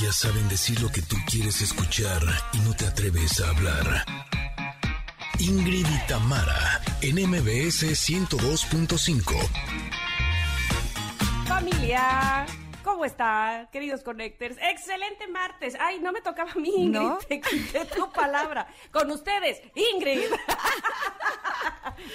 Ellas saben decir lo que tú quieres escuchar y no te atreves a hablar. Ingrid y Tamara, en MBS 102.5. Familia. ¿Cómo está, queridos Connectors? Excelente martes. Ay, no me tocaba a mí, Ingrid. ¿No? Te quité tu palabra. Con ustedes, Ingrid.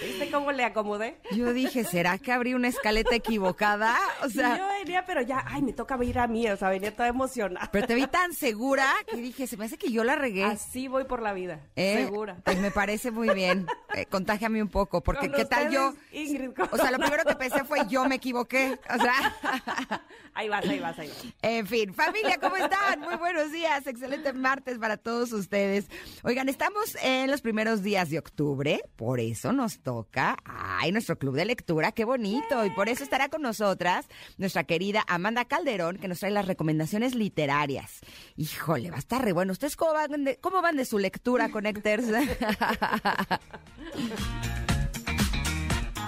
¿Viste cómo le acomodé? Yo dije, ¿será que abrí una escaleta equivocada? O sea, yo venía, pero ya, ay, me toca ir a mí, o sea, venía toda emocionada. pero te vi tan segura que dije, se me hace que yo la regué. Así voy por la vida, ¿Eh? segura. Pues me parece muy bien. Eh, contágiame un poco, porque Con ¿qué tal yo? Ingrid, ¿cómo? O sea, lo primero que pensé fue yo me equivoqué. O sea, Ahí vas, ahí vas, ahí vas. en fin, familia, ¿cómo están? Muy buenos días, excelente martes para todos ustedes. Oigan, estamos en los primeros días de octubre, por eso nos toca, ay, nuestro club de lectura, qué bonito, y por eso estará con nosotras nuestra querida Amanda Calderón, que nos trae las recomendaciones literarias. Híjole, va a estar re bueno. ¿Ustedes cómo van de, cómo van de su lectura, Connectors?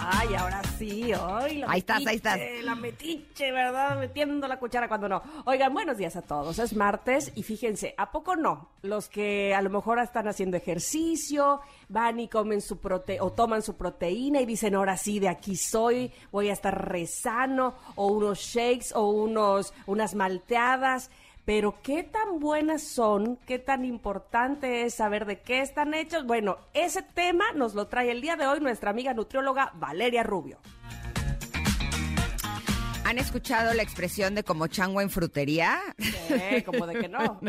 Ay, ahora sí, hoy la Ahí estás, ahí estás. La metiche, ¿verdad? Metiendo la cuchara cuando no. Oigan, buenos días a todos. Es martes y fíjense, ¿a poco no? Los que a lo mejor están haciendo ejercicio, van y comen su prote o toman su proteína y dicen, ahora sí, de aquí soy, voy a estar rezano, o unos shakes, o unos, unas malteadas. Pero qué tan buenas son, qué tan importante es saber de qué están hechos. Bueno, ese tema nos lo trae el día de hoy nuestra amiga nutrióloga Valeria Rubio. ¿Han escuchado la expresión de como chango en frutería? Eh, como de que no.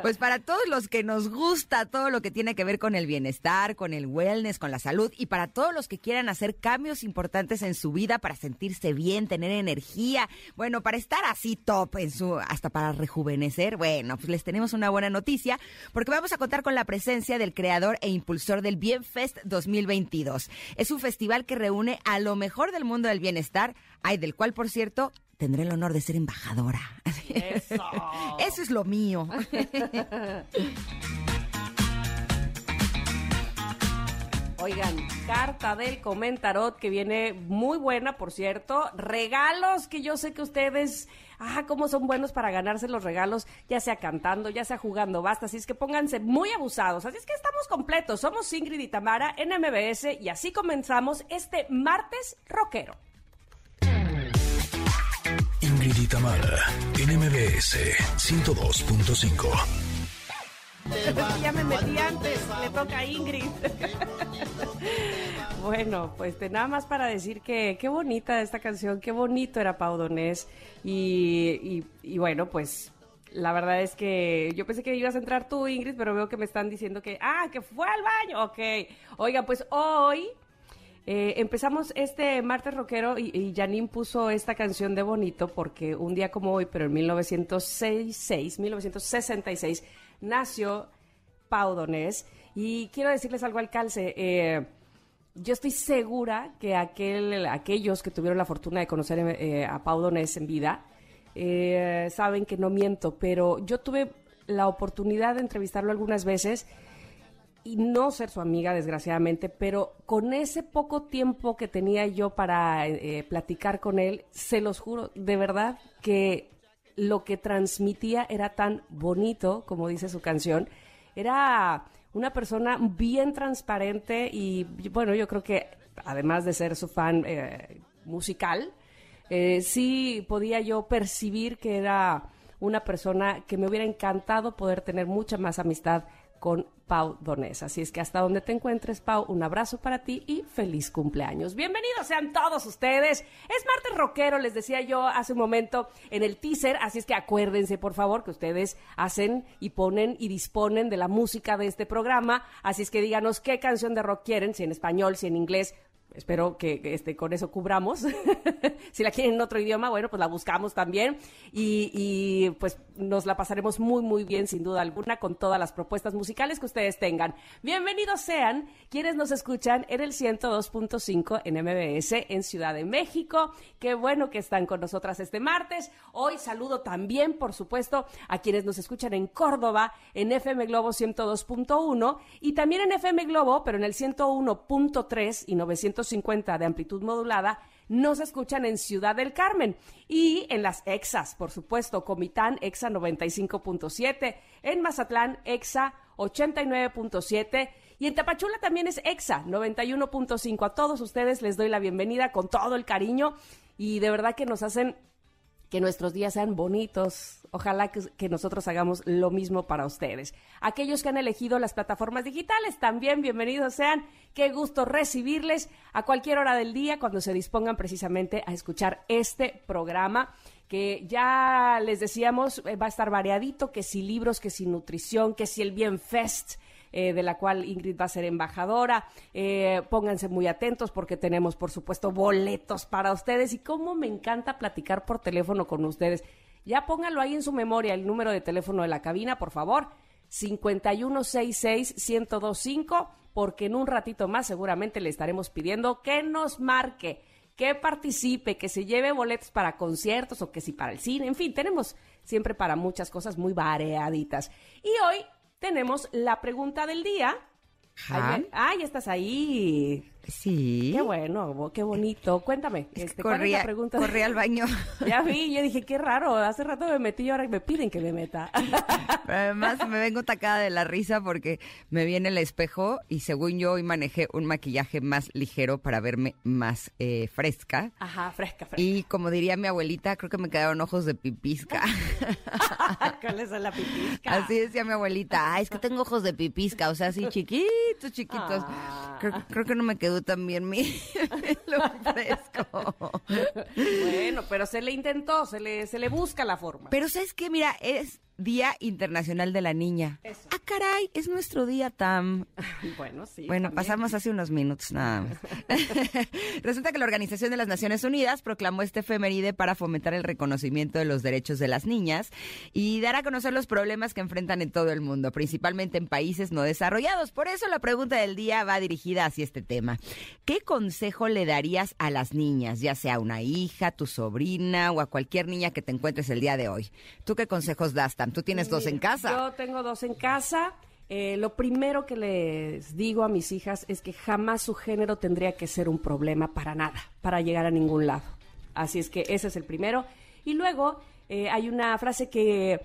Pues para todos los que nos gusta todo lo que tiene que ver con el bienestar, con el wellness, con la salud y para todos los que quieran hacer cambios importantes en su vida para sentirse bien, tener energía, bueno, para estar así top en su hasta para rejuvenecer, bueno, pues les tenemos una buena noticia porque vamos a contar con la presencia del creador e impulsor del Bienfest 2022. Es un festival que reúne a lo mejor del mundo del bienestar, ay, del cual por cierto tendré el honor de ser embajadora. Eso. Eso es lo mío. Oigan, carta del comentarot que viene muy buena, por cierto. Regalos que yo sé que ustedes, ah, cómo son buenos para ganarse los regalos, ya sea cantando, ya sea jugando, basta. Así es que pónganse muy abusados. Así es que estamos completos. Somos Ingrid y Tamara en MBS y así comenzamos este martes rockero. Y Tamara, en MBS 102.5. ya me metí antes, le toca a Ingrid. bueno, pues nada más para decir que qué bonita esta canción, qué bonito era Pau Donés. Y, y- y bueno, pues la verdad es que yo pensé que ibas a entrar tú, Ingrid, pero veo que me están diciendo que, ah, que fue al baño. Ok. Oigan, pues hoy eh, empezamos este martes rockero y, y Janine puso esta canción de Bonito porque un día como hoy, pero en 1966, 1966, nació Pau Donés. Y quiero decirles algo al calce. eh, yo estoy segura que aquel, aquellos que tuvieron la fortuna de conocer eh, a Pau Donés en vida eh, saben que no miento, pero yo tuve la oportunidad de entrevistarlo algunas veces y no ser su amiga, desgraciadamente, pero con ese poco tiempo que tenía yo para eh, platicar con él, se los juro, de verdad que lo que transmitía era tan bonito, como dice su canción, era una persona bien transparente y bueno, yo creo que además de ser su fan eh, musical, eh, sí podía yo percibir que era una persona que me hubiera encantado poder tener mucha más amistad con Pau Donés. Así es que hasta donde te encuentres, Pau, un abrazo para ti y feliz cumpleaños. Bienvenidos sean todos ustedes. Es martes rockero, les decía yo hace un momento en el teaser, así es que acuérdense, por favor, que ustedes hacen y ponen y disponen de la música de este programa. Así es que díganos qué canción de rock quieren, si en español, si en inglés, Espero que este, con eso cubramos. si la quieren en otro idioma, bueno, pues la buscamos también. Y, y, pues nos la pasaremos muy, muy bien, sin duda alguna, con todas las propuestas musicales que ustedes tengan. Bienvenidos sean quienes nos escuchan en el 102.5 en MBS en Ciudad de México. Qué bueno que están con nosotras este martes. Hoy saludo también, por supuesto, a quienes nos escuchan en Córdoba, en FM Globo 102.1 y también en FM Globo, pero en el 101.3 y 950 de amplitud modulada, nos escuchan en Ciudad del Carmen. Y en las EXAs, por supuesto, Comitán EXA 95.7, en Mazatlán EXA 89.7 y en Tapachula también es EXA 91.5. A todos ustedes les doy la bienvenida con todo el cariño y de verdad que nos hacen que nuestros días sean bonitos. Ojalá que, nosotros hagamos lo mismo para ustedes. Aquellos que han elegido las plataformas digitales, también bienvenidos sean. Qué gusto recibirles a cualquier hora del día cuando se dispongan precisamente a escuchar este programa que ya les decíamos eh, va a estar variadito, que si libros, que si nutrición, que si el Bien Fest, eh, de la cual Ingrid va a ser embajadora. Eh, pónganse muy atentos porque tenemos, por supuesto, boletos para ustedes y cómo me encanta platicar por teléfono con ustedes. Ya pónganlo ahí en su memoria, el número de teléfono de la cabina, por favor. 5166-1025, porque en un ratito más seguramente le estaremos pidiendo que nos marque, que participe, que se lleve boletos para conciertos o que si para el cine, en fin, tenemos siempre para muchas cosas muy variaditas. Y hoy tenemos la pregunta del día. Ah, ya estás ahí. Sí. Qué bueno, qué bonito. Cuéntame, este, corría, pregunta? Corrí al baño. Ya vi, yo dije, qué raro, hace rato me metí y ahora me piden que me meta. además me vengo tacada de la risa porque me viene el espejo y según yo hoy manejé un maquillaje más ligero para verme más eh, fresca. Ajá, fresca, fresca. Y como diría mi abuelita, creo que me quedaron ojos de pipisca. ¿Cuál es la pipisca? Así decía mi abuelita, ay, es que tengo ojos de pipisca, o sea, así chiquitos, chiquitos. Ah. creo que no me quedó también mi lo fresco. bueno, pero se le intentó, se le, se le busca la forma. Pero ¿sabes qué? Mira, es Día Internacional de la Niña. Ah, caray, es nuestro día, Tam. bueno, sí. Bueno, pasamos hace unos minutos nada más. Resulta que la Organización de las Naciones Unidas proclamó este efeméride para fomentar el reconocimiento de los derechos de las niñas y dar a conocer los problemas que enfrentan en todo el mundo, principalmente en países no desarrollados. Por eso la pregunta del día va dirigida hacia este tema. ¿Qué consejo le darías a las niñas, ya sea a una hija, tu sobrina o a cualquier niña que te encuentres el día de hoy? ¿Tú qué consejos das, Tam? Tú tienes dos en casa. Yo tengo dos en casa. Eh, lo primero que les digo a mis hijas es que jamás su género tendría que ser un problema para nada, para llegar a ningún lado. Así es que ese es el primero. Y luego eh, hay una frase que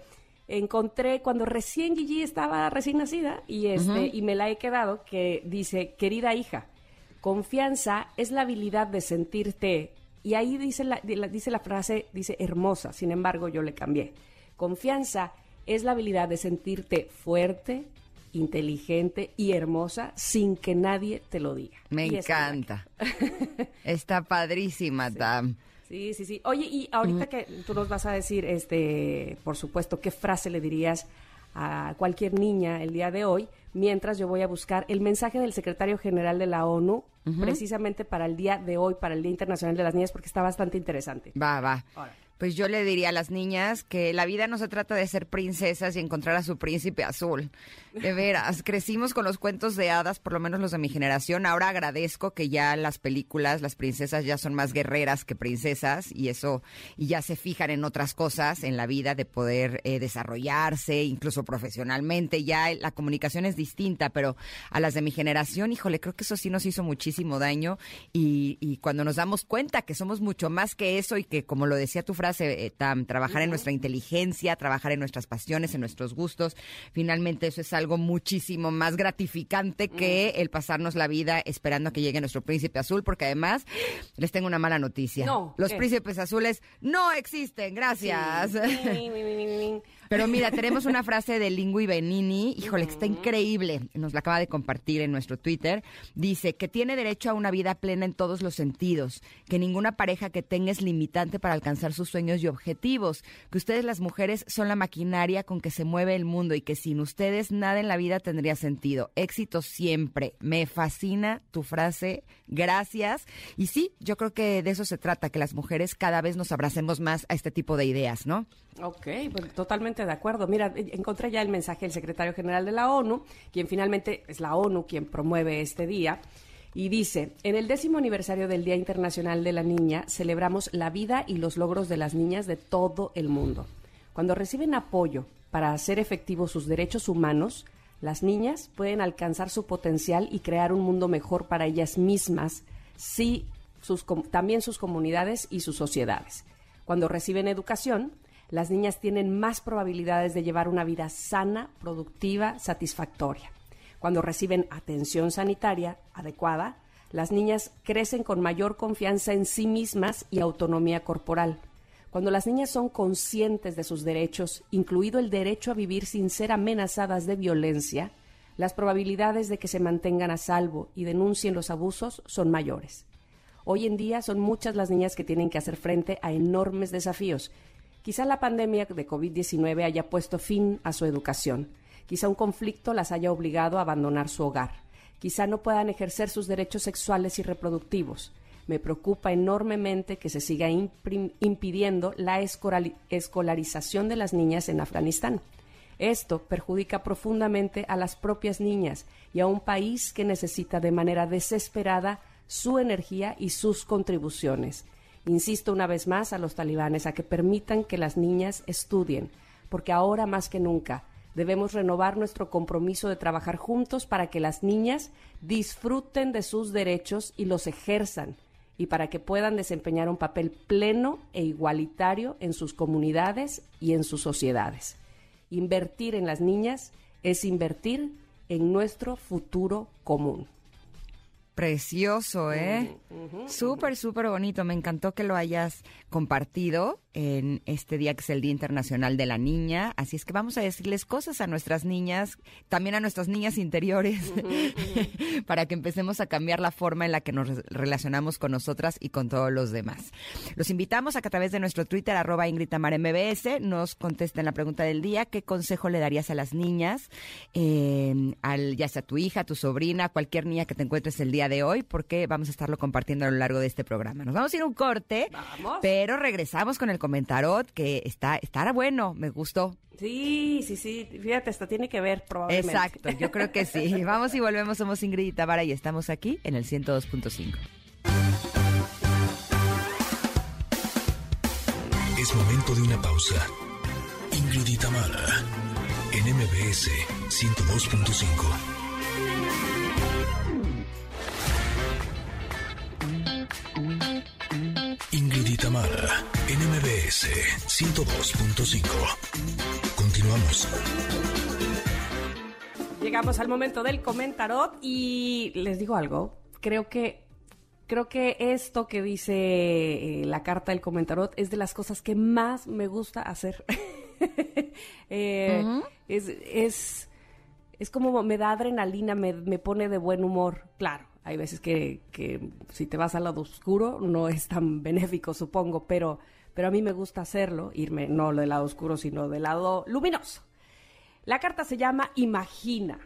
encontré cuando recién Gigi estaba recién nacida y, este, y me la he quedado, que dice, querida hija, confianza es la habilidad de sentirte, y ahí dice la, dice la frase, dice hermosa, sin embargo yo le cambié. Confianza es la habilidad de sentirte fuerte, inteligente y hermosa sin que nadie te lo diga. Me encanta. Está padrísima, Tam. Sí, sí, sí. Oye, y ahorita que tú nos vas a decir, este, por supuesto, qué frase le dirías a cualquier niña el día de hoy, mientras yo voy a buscar el mensaje del secretario general de la ONU, precisamente para el día de hoy, para el Día Internacional de las Niñas, porque está bastante interesante. Va, va pues yo le diría a las niñas que la vida no se trata de ser princesas y encontrar a su príncipe azul. De veras, crecimos con los cuentos de hadas, por lo menos los de mi generación. Ahora agradezco que ya las películas, las princesas ya son más guerreras que princesas y eso, y ya se fijan en otras cosas en la vida de poder eh, desarrollarse, incluso profesionalmente. Ya la comunicación es distinta, pero a las de mi generación, híjole, creo que eso sí nos hizo muchísimo daño y, y cuando nos damos cuenta que somos mucho más que eso y que, como lo decía tu frase, eh, Tam, trabajar en nuestra inteligencia, trabajar en nuestras pasiones, en nuestros gustos, finalmente eso es algo muchísimo más gratificante que mm. el pasarnos la vida esperando a que llegue nuestro príncipe azul, porque además les tengo una mala noticia. Los príncipes azules no existen, gracias. Pero mira, tenemos una frase de Lingui Benini, híjole, que está increíble, nos la acaba de compartir en nuestro Twitter. Dice que tiene derecho a una vida plena en todos los sentidos, que ninguna pareja que tenga es limitante para alcanzar sus sueños y objetivos, que ustedes las mujeres son la maquinaria con que se mueve el mundo y que sin ustedes nada en la vida tendría sentido. Éxito siempre. Me fascina tu frase, gracias. Y sí, yo creo que de eso se trata, que las mujeres cada vez nos abracemos más a este tipo de ideas, ¿no? Ok, pues totalmente de acuerdo. Mira, encontré ya el mensaje del secretario general de la ONU, quien finalmente es la ONU quien promueve este día. Y dice, en el décimo aniversario del Día Internacional de la Niña, celebramos la vida y los logros de las niñas de todo el mundo. Cuando reciben apoyo para hacer efectivos sus derechos humanos, las niñas pueden alcanzar su potencial y crear un mundo mejor para ellas mismas si también sus comunidades y sus sociedades. Cuando reciben educación, las niñas tienen más probabilidades de llevar una vida sana, productiva, satisfactoria. Cuando reciben atención sanitaria adecuada, las niñas crecen con mayor confianza en sí mismas y autonomía corporal. Cuando las niñas son conscientes de sus derechos, incluido el derecho a vivir sin ser amenazadas de violencia, las probabilidades de que se mantengan a salvo y denuncien los abusos son mayores. Hoy en día son muchas las niñas que tienen que hacer frente a enormes desafíos. Quizá la pandemia de COVID-19 haya puesto fin a su educación. Quizá un conflicto las haya obligado a abandonar su hogar. Quizá no puedan ejercer sus derechos sexuales y reproductivos. Me preocupa enormemente que se siga impidiendo la escolarización de las niñas en Afganistán. Esto perjudica profundamente a las propias niñas y a un país que necesita de manera desesperada su energía y sus contribuciones. Insisto una vez más a los talibanes a que permitan que las niñas estudien, porque ahora más que nunca debemos renovar nuestro compromiso de trabajar juntos para que las niñas disfruten de sus derechos y los ejerzan, y para que puedan desempeñar un papel pleno e igualitario en sus comunidades y en sus sociedades. Invertir en las niñas es invertir en nuestro futuro común. Precioso, ¿eh? Súper, súper bonito. Me encantó que lo hayas compartido en este día que es el Día Internacional de la Niña. Así es que vamos a decirles cosas a nuestras niñas, también a nuestras niñas interiores, para que empecemos a cambiar la forma en la que nos relacionamos con nosotras y con todos los demás. Los invitamos a que a través de nuestro Twitter, arroba Ingrid MBS, nos contesten la pregunta del día. ¿Qué consejo le darías a las niñas, eh, al, ya sea tu hija, tu sobrina, cualquier niña que te encuentres el día de hoy? Porque vamos a estarlo compartiendo a lo largo de este programa. Nos vamos a ir un corte, pero regresamos con el comentarot que está, estará bueno, me gustó. Sí, sí, sí, fíjate, esto tiene que ver probablemente. Exacto, yo creo que sí. Vamos y volvemos, somos Ingrid y Tamara y estamos aquí en el 102.5. Es momento de una pausa. Ingrid y Tamara en MBS 102.5. Tamara, NMBS 102.5. Continuamos. Llegamos al momento del comentarot y les digo algo. Creo que creo que esto que dice eh, la carta del comentarot es de las cosas que más me gusta hacer. Eh, es, es, es como me da adrenalina, me, me pone de buen humor. Claro, hay veces que, si te vas al lado oscuro no es tan benéfico, supongo, pero, pero a mí me gusta hacerlo, irme no del lado oscuro, sino del lado luminoso. La carta se llama Imagina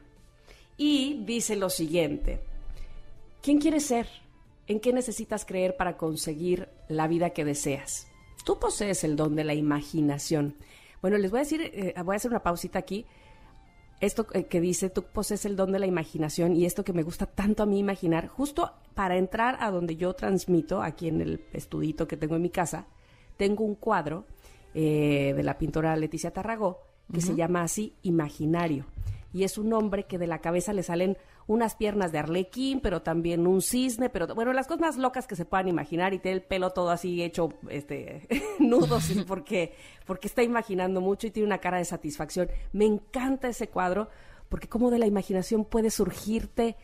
y dice lo siguiente. ¿Quién quieres ser? ¿En qué necesitas creer para conseguir la vida que deseas? Tú posees el don de la imaginación. Bueno, les voy a decir, eh, voy a hacer una pausita aquí esto que dice, tú posees el don de la imaginación y esto que me gusta tanto a mí imaginar, justo para entrar a donde yo transmito, aquí en el estudito que tengo en mi casa, tengo un cuadro eh, de la pintora Leticia Tarragó que se llama así Imaginario. Y es un hombre que de la cabeza le salen unas piernas de arlequín, pero también un cisne, pero bueno, las cosas más locas que se puedan imaginar y tiene el pelo todo así hecho este nudos porque porque está imaginando mucho y tiene una cara de satisfacción. Me encanta ese cuadro porque como de la imaginación puede surgirte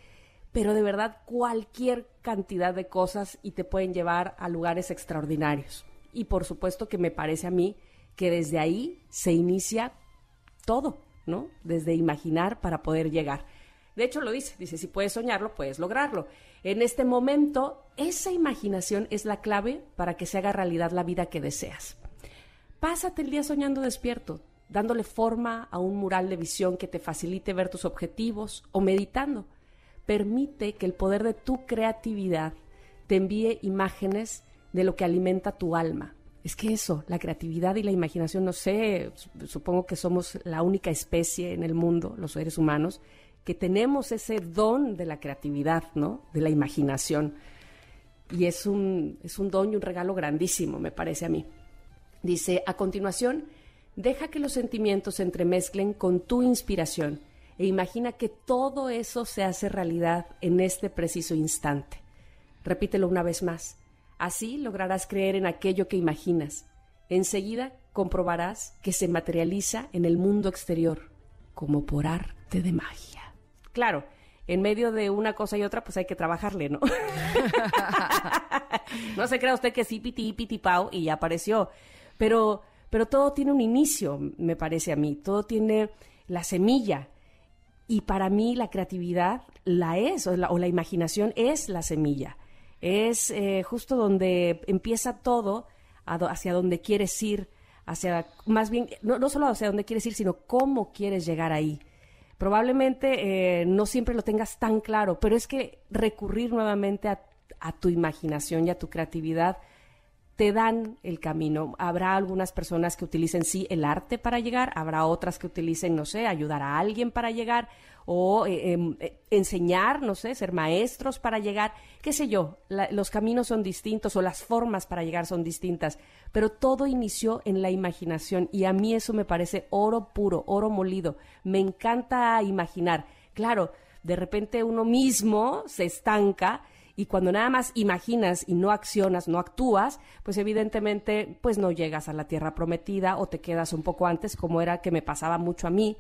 pero de verdad cualquier cantidad de cosas y te pueden llevar a lugares extraordinarios. Y por supuesto que me parece a mí que desde ahí se inicia todo, ¿no? Desde imaginar para poder llegar. De hecho, lo dice, dice, si puedes soñarlo, puedes lograrlo. En este momento, esa imaginación es la clave para que se haga realidad la vida que deseas. Pásate el día soñando despierto, dándole forma a un mural de visión que te facilite ver tus objetivos o meditando. Permite que el poder de tu creatividad te envíe imágenes de lo que alimenta tu alma. Es que eso, la creatividad y la imaginación, no sé, supongo que somos la única especie en el mundo, los seres humanos, que tenemos ese don de la creatividad, ¿no? De la imaginación. Y es un, es un don y un regalo grandísimo, me parece a mí. Dice, a continuación, deja que los sentimientos se entremezclen con tu inspiración e imagina que todo eso se hace realidad en este preciso instante. Repítelo una vez más. Así lograrás creer en aquello que imaginas. Enseguida comprobarás que se materializa en el mundo exterior, como por arte de magia. Claro, en medio de una cosa y otra, pues hay que trabajarle, ¿no? no se crea usted que sí, piti, piti, pau, y ya apareció. Pero, pero todo tiene un inicio, me parece a mí. Todo tiene la semilla. Y para mí la creatividad la es, o la, imaginación es la semilla. Es eh, justo donde empieza todo, hacia donde quieres ir, hacia, más bien, no, no solo hacia donde quieres ir, sino cómo quieres llegar ahí. Probablemente eh, no siempre lo tengas tan claro, pero es que recurrir nuevamente a, a tu imaginación y a tu creatividad te dan el camino. Habrá algunas personas que utilicen sí el arte para llegar, habrá otras que utilicen, no sé, ayudar a alguien para llegar o eh, em, eh, enseñar, no sé, ser maestros para llegar, qué sé yo, los caminos son distintos o las formas para llegar son distintas, pero todo inició en la imaginación y a mí eso me parece oro puro, oro molido. Me encanta imaginar. Claro, de repente uno mismo se estanca y cuando nada más imaginas y no accionas, no actúas, pues evidentemente pues no llegas a la tierra prometida o te quedas un poco antes, como era que me pasaba mucho a mí.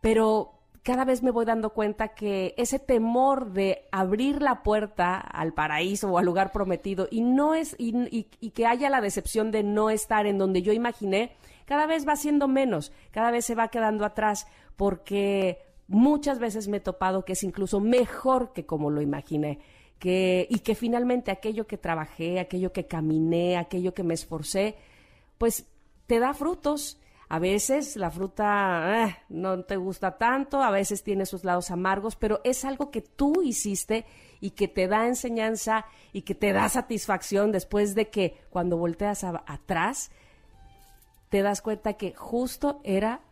Pero cada vez me voy dando cuenta que ese temor de abrir la puerta al paraíso o al lugar prometido y no es y, que haya la decepción de no estar en donde yo imaginé, cada vez va siendo menos, cada vez se va quedando atrás porque muchas veces me he topado que es incluso mejor que como lo imaginé que, y que finalmente aquello que trabajé, aquello que caminé, aquello que me esforcé, pues te da frutos. A veces la fruta eh, no te gusta tanto, a veces tiene sus lados amargos, pero es algo que tú hiciste y que te da enseñanza y que te da satisfacción después de que cuando volteas atrás te das cuenta que justo era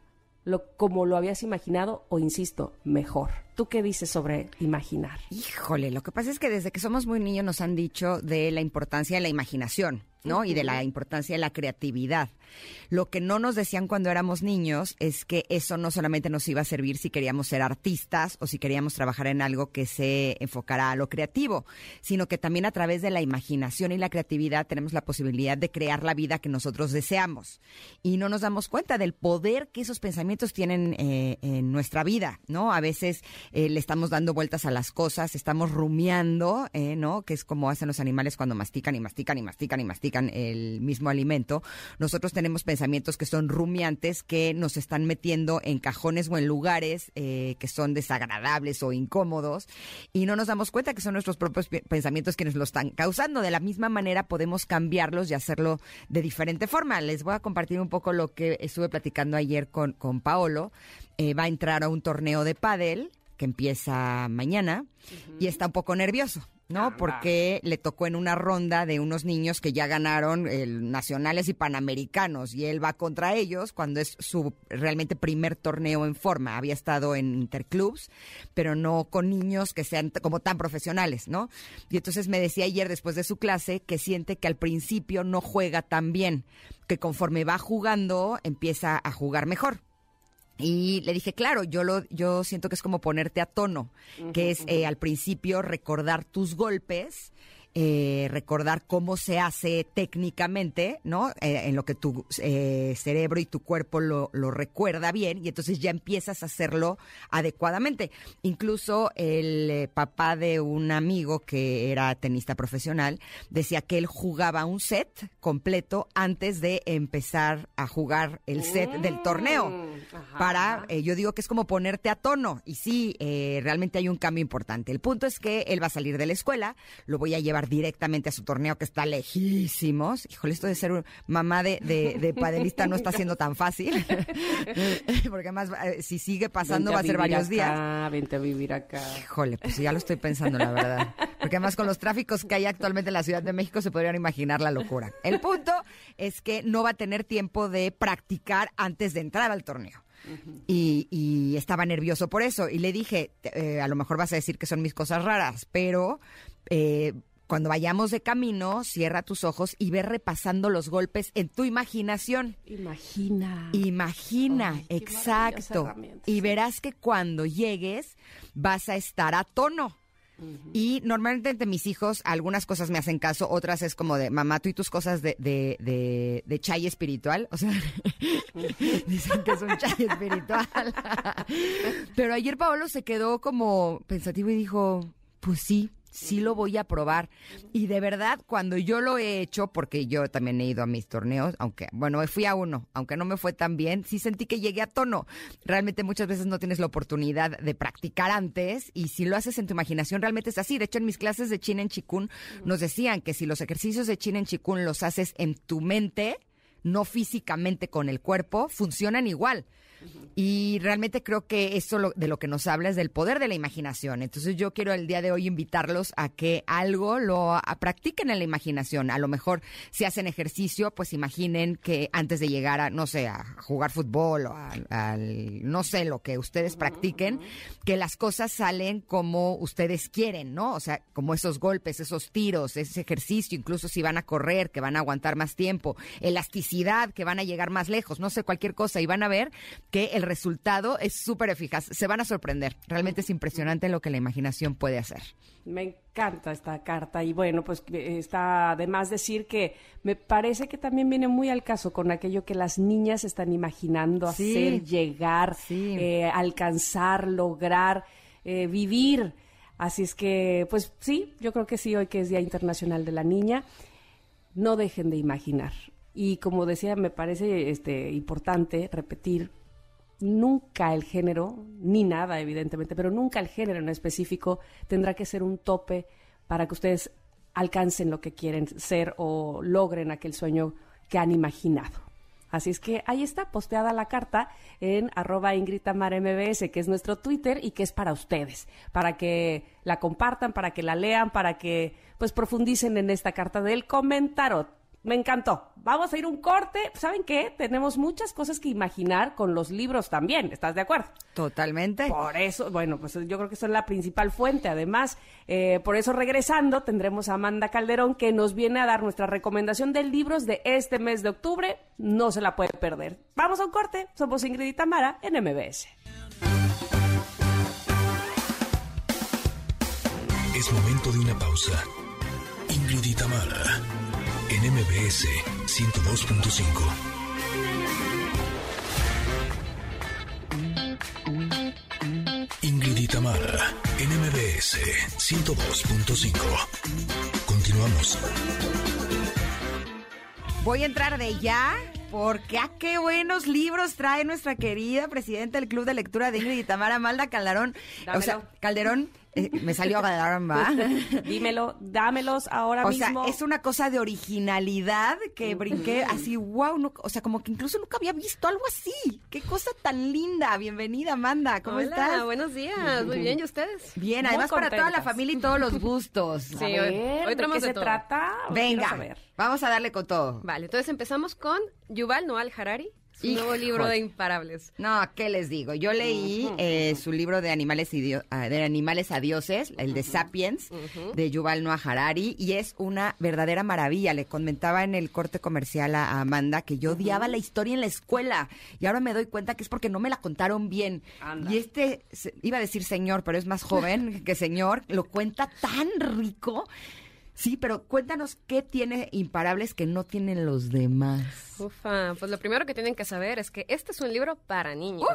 lo, como lo habías imaginado o, insisto, mejor. ¿Tú qué dices sobre imaginar? Híjole, lo que pasa es que desde que somos muy niños nos han dicho de la importancia de la imaginación. ¿no? Y de la importancia de la creatividad. Lo que no nos decían cuando éramos niños es que eso no solamente nos iba a servir si queríamos ser artistas o si queríamos trabajar en algo que se enfocara a lo creativo, sino que también a través de la imaginación y la creatividad tenemos la posibilidad de crear la vida que nosotros deseamos. Y no nos damos cuenta del poder que esos pensamientos tienen eh, en nuestra vida, ¿no? A veces eh, le estamos dando vueltas a las cosas, estamos rumiando, eh, ¿no? Que es como hacen los animales cuando mastican y mastican y mastican y mastican el mismo alimento, nosotros tenemos pensamientos que son rumiantes, que nos están metiendo en cajones o en lugares eh, que son desagradables o incómodos y no nos damos cuenta que son nuestros propios pensamientos quienes lo están causando. De la misma manera podemos cambiarlos y hacerlo de diferente forma. Les voy a compartir un poco lo que estuve platicando ayer con, con Paolo. Eh, va a entrar a un torneo de pádel que empieza mañana y está un poco nervioso ¿no? Porque le tocó en una ronda de unos niños que ya ganaron el nacionales y panamericanos y él va contra ellos cuando es su realmente primer torneo en forma. Había estado en interclubs, pero no con niños que sean como tan profesionales, ¿no? Y entonces me decía ayer después de su clase que siente que al principio no juega tan bien, que conforme va jugando empieza a jugar mejor. Y le dije, claro, yo lo, yo siento que es como ponerte a tono, que es eh, al principio recordar tus golpes eh, recordar cómo se hace técnicamente, ¿no? Eh, en lo que tu eh, cerebro y tu cuerpo lo, lo, recuerda bien y entonces ya empiezas a hacerlo adecuadamente. Incluso el papá de un amigo que era tenista profesional decía que él jugaba un set completo antes de empezar a jugar el set del torneo. Mm, para, yo digo que es como ponerte a tono y sí, realmente hay un cambio importante. El punto es que él va a salir de la escuela, lo voy a llevar directamente a su torneo que está lejísimos. Híjole, esto de ser mamá de, de, padelista no está siendo tan fácil. Porque además, eh, si sigue pasando, va a ser varios días. Vente a vivir acá. Híjole, pues ya lo estoy pensando, la verdad. Porque además, con los tráficos que hay actualmente en la Ciudad de México, se podrían imaginar la locura. El punto es que no va a tener tiempo de practicar antes de entrar al torneo. y, estaba nervioso por eso. Y le dije, eh, a lo mejor vas a decir que son mis cosas raras, pero eh, cuando vayamos de camino, cierra tus ojos y ve repasando los golpes en tu imaginación. Imagina. Imagina, exacto. Y verás que cuando llegues vas a estar a tono. Y normalmente entre mis hijos algunas cosas me hacen caso, otras es como de, mamá, tú y tus cosas de, de, de, de chay espiritual. O sea, dicen que es un chay espiritual. Pero ayer Paolo se quedó como pensativo y dijo, pues sí, sí lo voy a probar. Y de verdad, cuando yo lo he hecho, porque yo también he ido a mis torneos, aunque, bueno, fui a uno, aunque no me fue tan bien, sí sentí que llegué a tono. Realmente muchas veces no tienes la oportunidad de practicar antes y si lo haces en tu imaginación, realmente es así. De hecho, en mis clases de Chin en Chikun nos decían que si los ejercicios de Chin en Chikun los haces en tu mente, no físicamente con el cuerpo, funcionan igual. Y realmente creo que eso de lo que nos habla es del poder de la imaginación. Entonces yo quiero el día de hoy invitarlos a que algo lo practiquen en la imaginación. A lo mejor si hacen ejercicio, pues imaginen que antes de llegar a, no sé, a jugar fútbol o al, no sé, lo que ustedes practiquen, que las cosas salen como ustedes quieren, ¿no? O sea, como esos golpes, esos tiros, ese ejercicio, incluso si van a correr, que van a aguantar más tiempo, elasticidad, que van a llegar más lejos, no sé, cualquier cosa. Y van a ver que el resultado es súper eficaz. Se van a sorprender. Realmente es impresionante lo que la imaginación puede hacer. Me encanta esta carta y bueno, pues está además decir que me parece que también viene muy al caso con aquello que las niñas están imaginando hacer, llegar, eh, alcanzar, lograr, eh, vivir. Así es que, pues sí, yo creo que sí, hoy que es Día Internacional de la Niña, no dejen de imaginar. Y como decía, me parece este, importante repetir nunca el género, ni nada evidentemente, pero nunca el género en específico tendrá que ser un tope para que ustedes alcancen lo que quieren ser o logren aquel sueño que han imaginado. Así es que ahí está posteada la carta en arroba que es nuestro Twitter y que es para ustedes, para que la compartan, para que la lean, para que pues profundicen en esta carta del comentario me encantó. Vamos a ir un corte. ¿Saben qué? Tenemos muchas cosas que imaginar con los libros también. ¿Estás de acuerdo? Totalmente. Por eso, bueno, pues yo creo que son la principal fuente. Además, eh, por eso regresando tendremos a Amanda Calderón que nos viene a dar nuestra recomendación de libros de este mes de octubre. No se la puede perder. Vamos a un corte. Somos Ingrid y Tamara en MBS. Es momento de una pausa. Ingrid y Tamara en MBS 102.5. Ingrid y Tamara, en MBS 102.5. Continuamos. Voy a entrar de ya porque a ah, qué buenos libros trae nuestra querida presidenta del Club de Lectura de Ingrid y Tamara Malda Calderón. O sea, Calderón eh, me salió a ¿va? Dímelo, dámelos ahora mismo. O sea, es una cosa de originalidad que brinqué así, wow, o sea, como que incluso nunca había visto algo así. Qué cosa tan linda. Bienvenida, Amanda, ¿cómo Hola, estás? buenos días, muy bien, ¿y ustedes? Bien, además para toda la familia y todos los gustos. Sí, hoy, ¿de qué se trata? Venga, vamos a darle con todo. Vale, entonces empezamos con Yuval Noah Harari, nuevo libro de Imparables. No, ¿qué les digo? Yo leí eh, su libro de animales, ah, de animales a dioses, el de Sapiens, de Yuval Noah Harari, y es una verdadera maravilla. Le comentaba en el corte comercial a Amanda que yo odiaba la historia en la escuela, y ahora me doy cuenta que es porque no me la contaron bien. Y este, iba a decir señor, pero es más joven que señor, lo cuenta tan rico Sí, pero cuéntanos qué tiene Imparables que no tienen los demás. Ufa, pues lo primero que tienen que saber es que este es un libro para niños.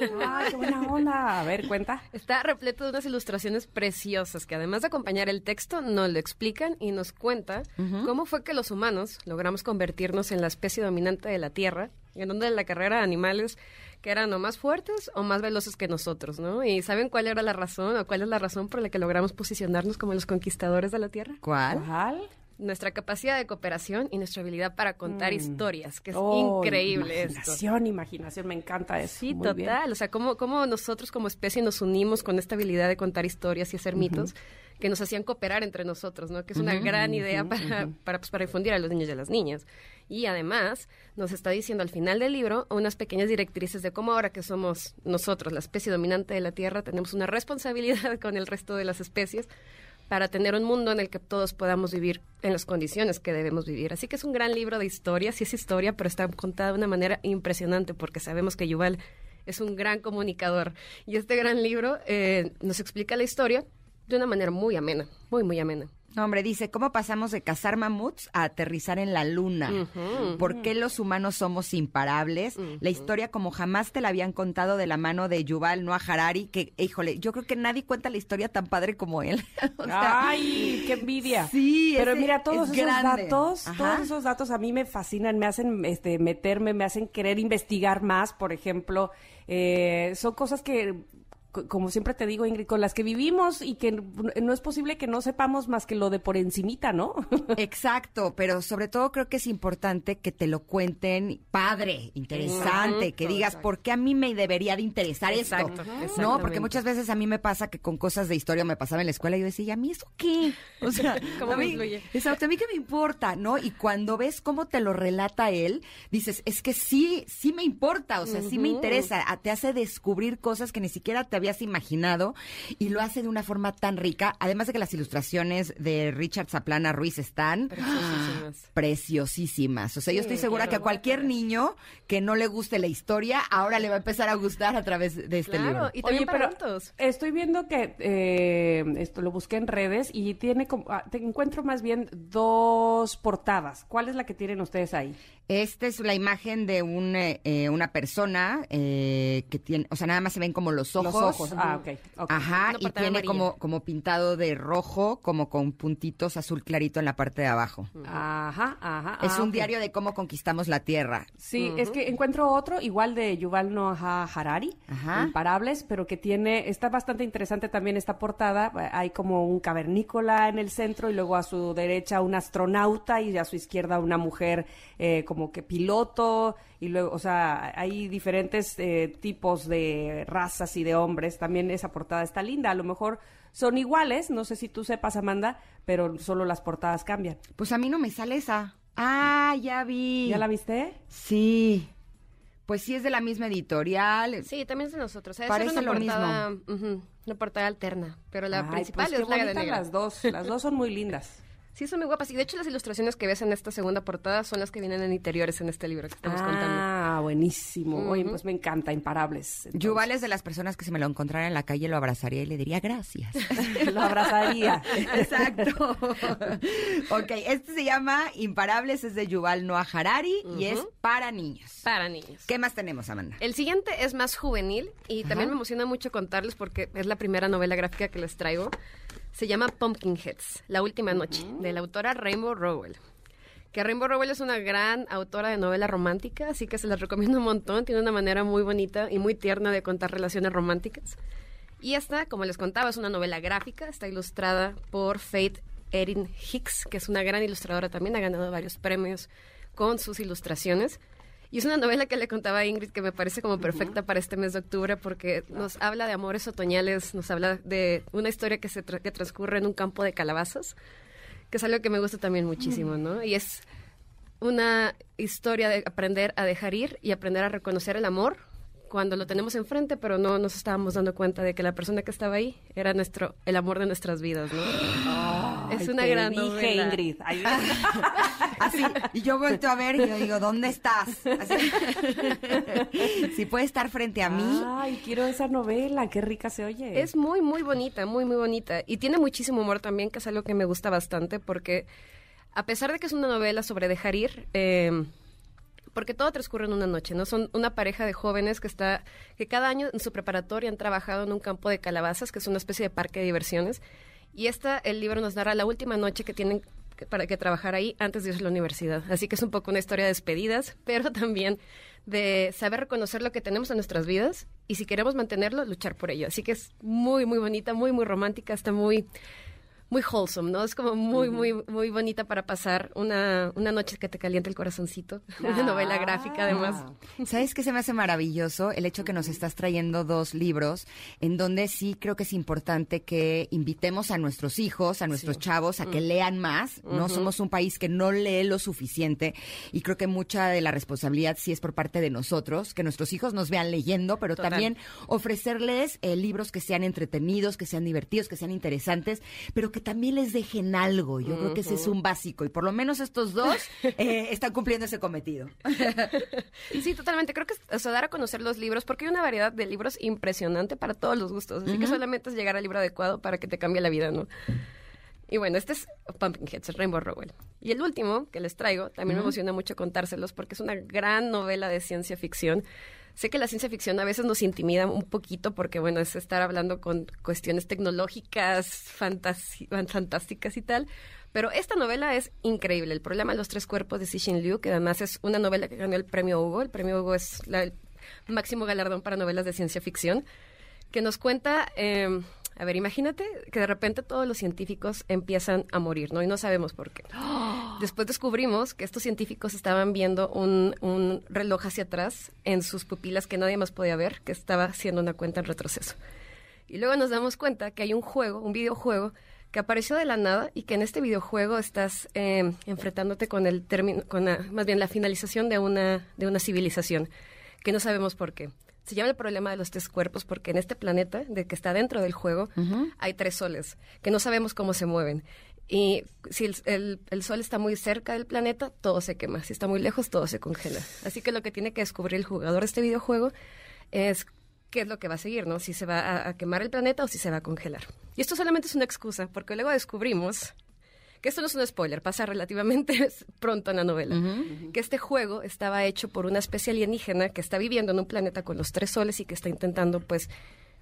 ¡Ay, qué buena onda! A ver, cuenta. Está repleto de unas ilustraciones preciosas que además de acompañar el texto, nos lo explican y nos cuenta cómo fue que los humanos logramos convertirnos en la especie dominante de la Tierra, en donde la carrera de animales que eran o más fuertes o más veloces que nosotros, ¿no? ¿Y saben cuál era la razón o cuál es la razón por la que logramos posicionarnos como los conquistadores de la Tierra? ¿Cuál? Nuestra capacidad de cooperación y nuestra habilidad para contar mm. historias, que es oh, increíble imaginación, Imaginación, me encanta eso. Sí, total. O sea, cómo, cómo nosotros como especie nos unimos con esta habilidad de contar historias y hacer mitos que nos hacían cooperar entre nosotros, ¿no? Que es una gran idea para, para, pues, para difundir a los niños y a las niñas. Y además nos está diciendo al final del libro unas pequeñas directrices de cómo ahora que somos nosotros, la especie dominante de la Tierra, tenemos una responsabilidad con el resto de las especies para tener un mundo en el que todos podamos vivir en las condiciones que debemos vivir. Así que es un gran libro de historia, sí es historia, pero está contada de una manera impresionante porque sabemos que Yuval es un gran comunicador. Y este gran libro eh, nos explica la historia de una manera muy amena, muy, muy amena. No, hombre, dice, ¿cómo pasamos de cazar mamuts a aterrizar en la luna? ¿Por qué los humanos somos imparables? La historia como jamás te la habían contado de la mano de Yuval Noah Harari, que, híjole, yo creo que nadie cuenta la historia tan padre como él. O sea, ¡Ay, qué envidia! Sí, Pero ese mira, todos es esos grande. datos, Ajá. todos esos datos a mí me fascinan, me hacen este, meterme, me hacen querer investigar más, por ejemplo. Eh, son cosas que como siempre te digo, Ingrid, con las que vivimos y que no es posible que no sepamos más que lo de por encimita, ¿no? Exacto, pero sobre todo creo que es importante que te lo cuenten padre, interesante, que digas, exacto. ¿por qué a mí me debería de interesar Exacto, esto? No, porque muchas veces a mí me pasa que con cosas de historia me pasaba en la escuela y yo decía, ¿y a mí eso qué? O sea, ¿Cómo a me mí, influye? exacto, a mí qué me importa, ¿no? Y cuando ves cómo te lo relata él, dices, es que sí, sí me importa, o sea, sí me interesa, te hace descubrir cosas que ni siquiera te habías imaginado y lo hace de una forma tan rica, además de que las ilustraciones de Richard Zaplana Ruiz están Preciosísimas. preciosísimas. O sea, yo estoy segura que a cualquier niño que no le guste la historia, ahora le va a empezar a gustar a través de este Claro, libro. y también para pero adultos. estoy viendo que eh, esto lo busqué en redes y tiene como, ah, te encuentro más bien dos portadas. ¿Cuál es la que tienen ustedes ahí? Esta es la imagen de un, eh, eh, una persona eh, que tiene, o sea, nada más se ven como los ojos. Los ojos. Ah, ok. Ajá, y tiene amarilla. como, como pintado de rojo, como con puntitos azul clarito en la parte de abajo. Ajá, ajá. Es ah, un ok. diario de cómo conquistamos la tierra. Sí, es que encuentro otro igual de Yuval Noah Harari, Ajá. Imparables, pero que tiene, está bastante interesante también esta portada. Hay como un cavernícola en el centro y luego a su derecha un astronauta y a su izquierda una mujer eh, como que piloto y luego, o sea, hay diferentes eh, tipos de razas y de hombres. También esa portada está linda. A lo mejor son iguales, no sé si tú sepas, Amanda, pero solo las portadas cambian. Pues a mí no me sale esa. Ah, ya vi. ¿Ya la viste? Sí. Pues sí es de la misma editorial. Sí, también es de nosotros. Debe Parece una lo portada, ujú, una portada alterna, pero la Ay, principal pues es la de negra. las dos, las dos son muy lindas. Sí, son muy guapas. Y de hecho las ilustraciones que ves en esta segunda portada son las que vienen en interiores en este libro que estamos contando. Ah, buenísimo. Oye, pues me encanta, imparables. Entonces, Yuval es de las personas que si me lo encontrara en la calle lo abrazaría y le diría gracias. lo abrazaría. Exacto. ok, este se llama Imparables, es de Yuval Noah Harari y es para niños. Para niños. ¿Qué más tenemos, Amanda? El siguiente es más juvenil y también me emociona mucho contarles porque es la primera novela gráfica que les traigo. Se llama Pumpkinheads, La Última Noche, de la autora Rainbow Rowell. Que Rainbow Rowell es una gran autora de novela romántica, así que se las recomiendo un montón. Tiene una manera muy bonita y muy tierna de contar relaciones románticas. Y esta, como les contaba, es una novela gráfica, está ilustrada por Faith Erin Hicks, que es una gran ilustradora también, ha ganado varios premios con sus ilustraciones. Y es una novela que le contaba a Ingrid que me parece como perfecta para este mes de octubre porque nos habla de amores otoñales, nos habla de una historia que, se tra- que transcurre en un campo de calabazas, que es algo que me gusta también muchísimo, ¿no? Y es una historia de aprender a dejar ir y aprender a reconocer el amor cuando lo tenemos enfrente, pero no nos estábamos dando cuenta de que la persona que estaba ahí era nuestro el amor de nuestras vidas, ¿no? es una te gran dije, novela. Ingrid. Ay, Así, y yo vuelto a ver y yo digo, ¿dónde estás? Así. si puede estar frente a mí. Ay, quiero esa novela, qué rica se oye. Es muy, muy bonita, muy, muy bonita. Y tiene muchísimo humor también, que es algo que me gusta bastante, porque a pesar de que es una novela sobre dejar ir, eh, porque todo transcurre en una noche, ¿no? Son una pareja de jóvenes que está, que cada año en su preparatoria han trabajado en un campo de calabazas, que es una especie de parque de diversiones. Y esta, el libro nos narra la última noche que tienen que- para que trabajar ahí antes de irse a la universidad. Así que es un poco una historia de despedidas, pero también de saber reconocer lo que tenemos en nuestras vidas y si queremos mantenerlo, luchar por ello. Así que es muy, muy bonita, muy, muy romántica, está muy, muy wholesome, ¿no? Es como muy, muy, muy bonita para pasar una, una noche que te caliente el corazoncito. Una novela gráfica, además. Ah. ¿Sabes qué se me hace maravilloso? El hecho que nos estás trayendo dos libros en donde sí creo que es importante que invitemos a nuestros hijos, a nuestros chavos, a que lean más. No somos un país que no lee lo suficiente y creo que mucha de la responsabilidad sí es por parte de nosotros, que nuestros hijos nos vean leyendo, pero Total. también ofrecerles eh, libros que sean entretenidos, que sean divertidos, que sean interesantes, pero que también les dejen algo. Yo creo que ese es un básico y por lo menos estos dos eh, están cumpliendo ese cometido. sí, totalmente. Creo que es o dar a conocer los libros porque hay una variedad de libros impresionante para todos los gustos. Así que solamente es llegar al libro adecuado para que te cambie la vida, ¿no? Y bueno, este es Pumpkinheads, Rainbow Rowell. Y el último que les traigo, también me emociona mucho contárselos porque es una gran novela de ciencia ficción. Sé que la ciencia ficción a veces nos intimida un poquito porque, bueno, es estar hablando con cuestiones tecnológicas, fantásticas y tal. Pero esta novela es increíble. El problema de los tres cuerpos de Cixin Liu, que además es una novela que ganó el premio Hugo. El premio Hugo es el máximo galardón para novelas de ciencia ficción, que nos cuenta... Eh, a ver, imagínate que de repente todos los científicos empiezan a morir, ¿no? Y no sabemos por qué. Después descubrimos que estos científicos estaban viendo un, un reloj hacia atrás en sus pupilas que nadie más podía ver, que estaba haciendo una cuenta en retroceso. Y luego nos damos cuenta que hay un juego, un videojuego, que apareció de la nada y que en este videojuego estás eh, enfrentándote con el término, con más bien la finalización de una, de una civilización, que no sabemos por qué. Se llama el problema de los tres cuerpos porque en este planeta, de que está dentro del juego, hay tres soles que no sabemos cómo se mueven. Y si el, el, sol está muy cerca del planeta, todo se quema. Si está muy lejos, todo se congela. Así que lo que tiene que descubrir el jugador de este videojuego es qué es lo que va a seguir, ¿no? Si se va a, a, quemar el planeta o si se va a congelar. Y esto solamente es una excusa, porque luego descubrimos que esto no es un spoiler, pasa relativamente pronto en la novela, que este juego estaba hecho por una especie alienígena que está viviendo en un planeta con los tres soles y que está intentando pues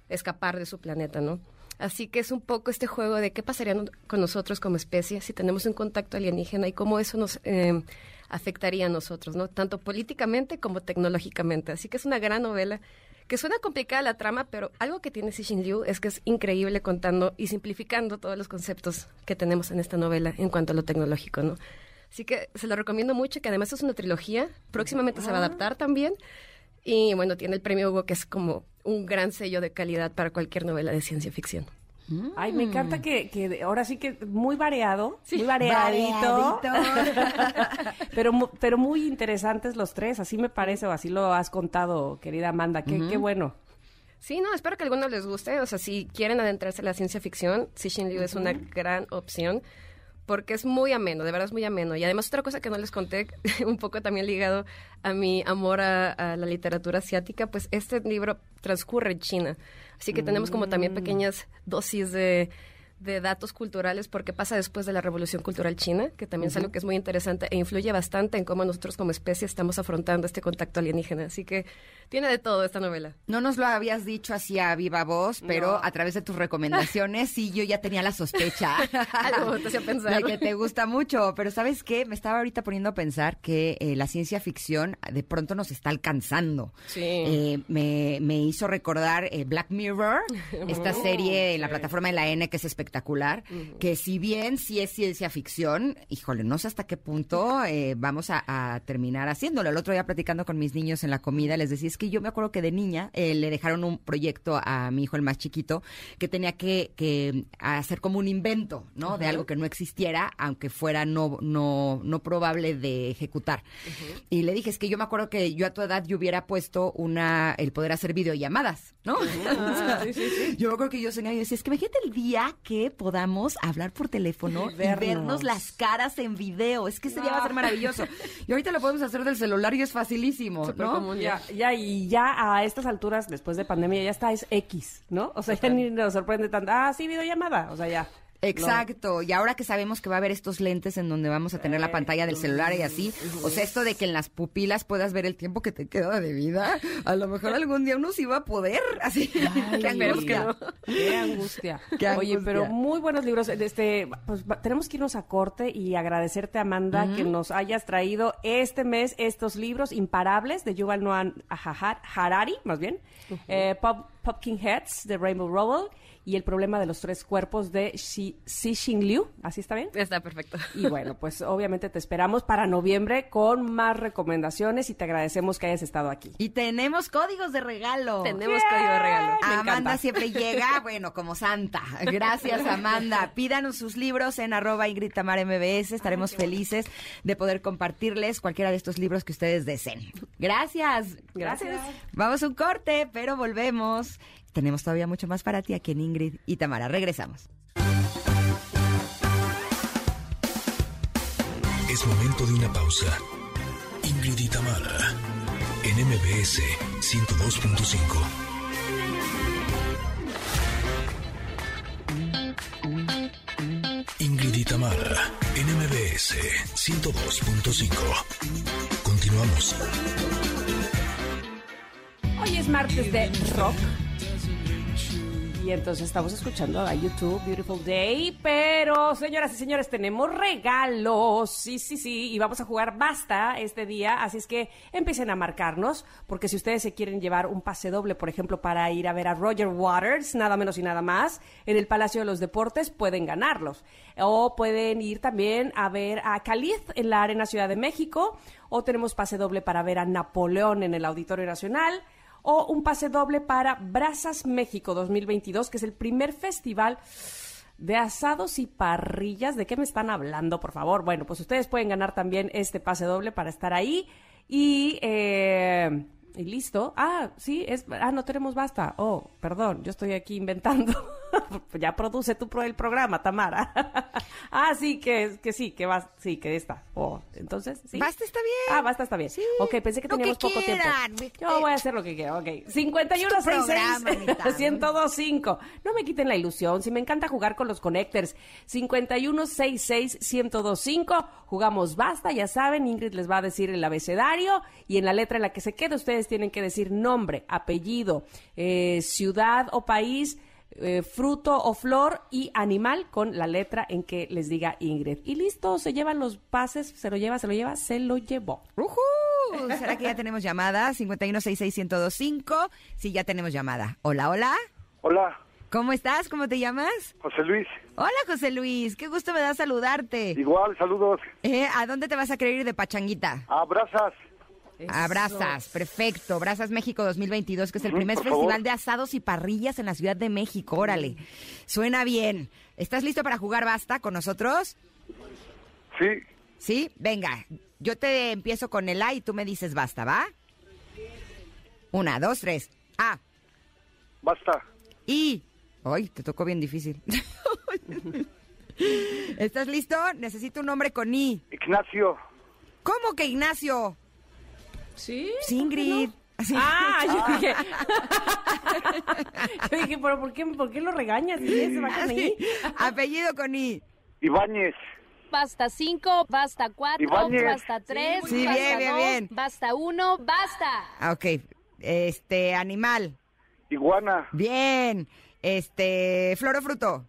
escapar de su planeta, ¿no? Así que es un poco este juego de qué pasaría con nosotros como especie si tenemos un contacto alienígena y cómo eso nos eh, afectaría a nosotros, ¿no? Tanto políticamente como tecnológicamente. Así que es una gran novela que suena complicada la trama, pero algo que tiene Cixin Liu es que es increíble contando y simplificando todos los conceptos que tenemos en esta novela en cuanto a lo tecnológico, ¿no? Así que se lo recomiendo mucho, que además es una trilogía, próximamente se va a adaptar también. Y bueno, tiene el premio Hugo, que es como un gran sello de calidad para cualquier novela de ciencia ficción. Ay, me encanta que, que ahora sí que muy variado, muy variadito, pero, pero muy interesantes los tres, así me parece, o así lo has contado, querida Amanda, qué, qué bueno. Sí, no, espero que a algunos les guste, o sea, si quieren adentrarse en la ciencia ficción, Cixin Liu es una gran opción porque es muy ameno, de verdad es muy ameno. Y además otra cosa que no les conté, un poco también ligado a mi amor a, la literatura asiática, pues este libro transcurre en China. Así que tenemos como también mm. pequeñas dosis de de datos culturales porque pasa después de la Revolución Cultural China, que también es algo que es muy interesante e influye bastante en cómo nosotros como especie estamos afrontando este contacto alienígena. Así que tiene de todo esta novela. No nos lo habías dicho así a viva voz, pero a través de tus recomendaciones sí yo ya tenía la sospecha. algo te pensar. De que te gusta mucho, pero ¿sabes qué? Me estaba ahorita poniendo a pensar que eh, la ciencia ficción de pronto nos está alcanzando. Sí. Eh, me, me, hizo recordar eh, Black Mirror, esta serie en la plataforma de la N que es espectacular espectacular, que si bien sí es ciencia ficción, híjole, no sé hasta qué punto eh, vamos a, terminar haciéndolo. El otro día platicando con mis niños en la comida, les decía, es que yo me acuerdo que de niña eh, le dejaron un proyecto a mi hijo, el más chiquito, que tenía que, que hacer como un invento, ¿no? De algo que no existiera, aunque fuera no, no, no probable de ejecutar. Y le dije, es que yo me acuerdo que yo a tu edad yo hubiera puesto una, el poder hacer videollamadas, ¿no? Yo me acuerdo que yo soñaba y decía, es que imagínate el día que podamos hablar por teléfono y vernos, las caras en video. Es que ese día va a ser maravilloso. Y ahorita lo podemos hacer del celular y es facilísimo, ¿no? ya, ya, y ya a estas alturas, después de pandemia, ya está, es X, ¿no? O sea, ya ni nos sorprende tanto. Ah, sí, videollamada. O sea, ya. Exacto, y ahora que sabemos que va a haber estos lentes en donde vamos a tener la pantalla del celular y así, o sea, esto de que en las pupilas puedas ver el tiempo que te queda de vida, a lo mejor algún día uno sí va a poder, así. qué, angustia. Qué angustia. Oye, pero muy buenos libros. Este, pues tenemos que irnos a corte y agradecerte, Amanda, que nos hayas traído este mes estos libros imparables de Yuval Noah Harari, más bien, eh, Pop, Popkin Heads de Rainbow Rowell y el problema de los tres cuerpos de Xi, Xi Liu. ¿Así está bien? Está perfecto. Y bueno, pues obviamente te esperamos para noviembre con más recomendaciones y te agradecemos que hayas estado aquí. Y tenemos códigos de regalo. Tenemos código de regalo. Amanda siempre llega, bueno, como santa. Gracias, Amanda. Pídanos sus libros en arroba Ingrid Tamar MBS. Estaremos felices de poder compartirles cualquiera de estos libros que ustedes deseen. Gracias. Gracias. Vamos a un corte, pero volvemos tenemos todavía mucho más para ti aquí en Ingrid y Tamara. Regresamos. Es momento de una pausa. Ingrid y Tamara, en MBS 102.5. Ingrid y Tamara, en MBS 102.5. Continuamos. Hoy es martes de rock. Y entonces estamos escuchando a YouTube, Beautiful Day. Pero, señoras y señores, tenemos regalos. Sí, sí, sí. Y vamos a jugar basta este día. Así es que empiecen a marcarnos. Porque si ustedes se quieren llevar un pase doble, por ejemplo, para ir a ver a Roger Waters, nada menos y nada más, en el Palacio de los Deportes, pueden ganarlos. O pueden ir también a ver a Caliz en la Arena Ciudad de México. O tenemos pase doble para ver a Napoleón en el Auditorio Nacional o un pase doble para Brasas México 2022, que es el primer festival de asados y parrillas. ¿De qué me están hablando, por favor? Bueno, pues ustedes pueden ganar también este pase doble para estar ahí. Y, eh, y listo. Ah, sí, es, ah, no tenemos basta. Oh, perdón, yo estoy aquí inventando. ya produce tú el programa, Tamara. ah, sí, que, que sí, que vas, sí, que está. Oh, entonces, sí. Basta está bien. Ah, basta está bien. Sí. Ok, pensé que teníamos que poco quieran, tiempo. Yo voy a hacer lo que quiera, ok. Es tu 5166 programa, Anita. 1025. No me quiten la ilusión, si me encanta jugar con los connectors. 5166 1025. Jugamos basta, ya saben, Ingrid les va a decir el abecedario y en la letra en la que se quede ustedes tienen que decir nombre, apellido, eh, ciudad o país. Eh, fruto o flor y animal con la letra en que les diga Ingrid. Y listo, se llevan los pases, se lo lleva, se lo lleva, se lo llevó. ¡Ujú! ¿Será que ya tenemos llamada? 5166125. Sí, ya tenemos llamada. Hola, hola. Hola, ¿Cómo estás? ¿Cómo te llamas? José Luis. Hola, José Luis. Qué gusto me da saludarte. Igual, saludos. Eh, ¿A dónde te vas a querer ir de pachanguita? Abrazas. A Brazas, perfecto. Brazas México 2022, que es el primer festival favor. de asados y parrillas en la Ciudad de México. Órale. Suena bien. ¿Estás listo para jugar basta con nosotros? Sí, Sí, venga. Yo te empiezo con el A y tú me dices basta, ¿va? Una, dos, tres. A. basta. Y. Ay, te tocó bien difícil. ¿Estás listo? Necesito un nombre con I. Ignacio. ¿Cómo que Ignacio? ¿Sí? Sí, Ingrid. Sí. Ah, yo dije. yo dije, pero ¿por qué, por qué lo regañas? ¿Y se va con Sí. I? Apellido con I. Ibáñez. Basta 5, basta 4, Ibáñez. basta 3, Sí, basta bien, bien, 2, bien. basta 1, basta. Ah, Ok. Este, animal. Iguana. Bien. Este, flor o fruto.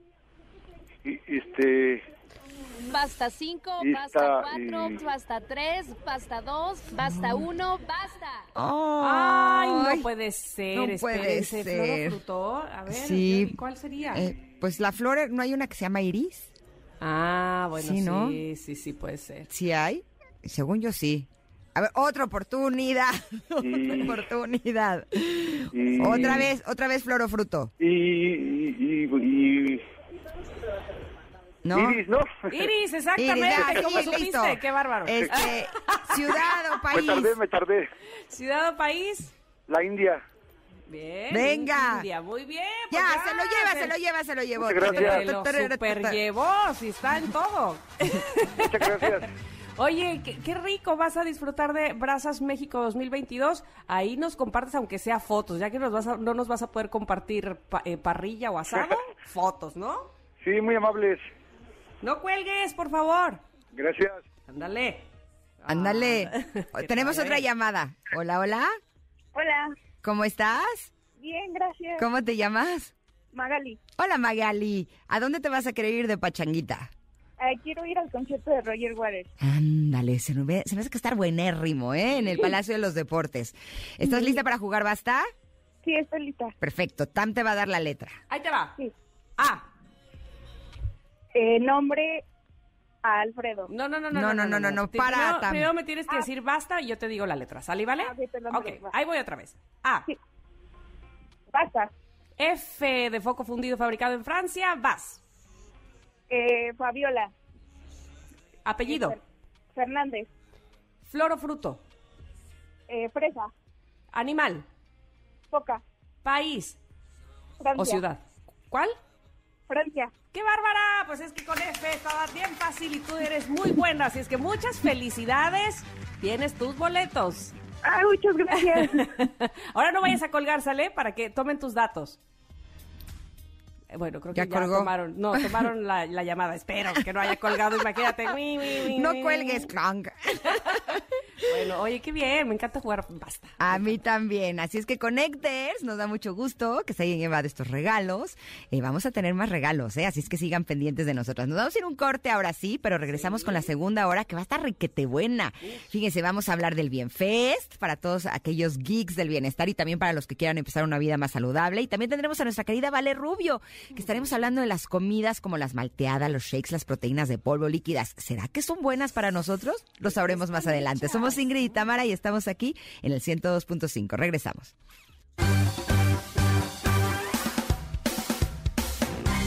Y- Este. Basta 5, Y basta está, 4, y- basta 3, basta 2, basta 1, basta. Ay, Ay. no puede ser. no puede espérense, ser. A ver, Sí. ¿y ¿cuál sería? Eh, pues la flor, ¿no hay una que se llama iris? ah, bueno, sí, sí, ¿no? sí, sí, puede ser. ¿Sí hay? Según yo sí. A ver, otra oportunidad. Y- otra oportunidad. Y, Otra vez, otra vez flor o fruto. Y. y, y- y- ¿No? Iris, ¿no? Iris, exactamente. Iris, ah, ¿Cómo sí, supiste? listo. Qué bárbaro. Este, ciudad o Me país. tardé, me tardé. Ciudad o país. La India. Bien. Venga. India, muy bien. Ya, pues se lo lleva, se lo lleva, se lo llevó. Muchas gracias. Se lo super llevó, si está en todo. Muchas gracias. Oye, qué, qué rico, vas a disfrutar de Brazas México 2022. Ahí nos compartes, aunque sea fotos, ya que nos vas a- no nos vas a poder compartir pa- eh, parrilla o asado, fotos, ¿no? Sí, muy amables. No cuelgues, por favor. Gracias. Ándale. Ándale. Te Tenemos otra llamada. Hola, hola. Hola, ¿Cómo estás? bien, gracias. ¿Cómo te llamas? Magali, Hola, Magali. ¿A dónde te vas a querer ir de pachanguita? eh, quiero ir al concierto de Roger Waters. Ándale, se me, ve- se me hace que estar buenérrimo, ¿eh? En el Palacio de los Deportes. ¿Estás lista para jugar basta? Sí, estoy lista. Perfecto. Tam te va a dar la letra. Ahí te va. Sí. Ah, Eh, nombre, Alfredo. no, no, no, no. No, no, no, no, no, Te- para, Primero, Tam. primero me tienes que decir basta y yo te digo la letra. ¿Sale, vale? Ah, sí, perdón, ok, perdón, va. ahí voy otra vez. A. Sí. Basta. F de foco fundido fabricado en Francia. Vas. Eh, Fabiola. Apellido. Fer- Fernández. Flor o fruto. Eh, Fresa. Animal. Foca. País. Francia. O ciudad. ¿Cuál? Francia. ¡Qué bárbara! Pues es que con F estaba bien fácil y tú eres muy buena, así es que muchas felicidades. Tienes tus boletos. Ah, muchas gracias. Ahora no vayas a colgar, ¿sale? Para que tomen tus datos. Eh, Bueno, creo que Ya ya, colgó. tomaron, no, tomaron la, la llamada. Espero que no haya colgado, imagínate. No cuelgues, clonk. Bueno, oye, qué bien, me encanta jugar. Basta. A mí también. Así es que Connecters, nos da mucho gusto que se hayan llevado estos regalos. Eh, vamos a tener más regalos, ¿eh? Así es que sigan pendientes de nosotras. Nos vamos a ir un corte ahora sí, pero regresamos con la segunda hora que va a estar riquete buena. Fíjense, vamos a hablar del Bienfest para todos aquellos geeks del bienestar y también para los que quieran empezar una vida más saludable. Y también tendremos a nuestra querida Vale Rubio, que estaremos hablando de las comidas como las malteadas, los shakes, las proteínas de polvo líquidas. ¿Será que son buenas para nosotros? Lo sabremos más adelante. Somos Ingrid y Tamara y estamos aquí en el 102.5. Regresamos.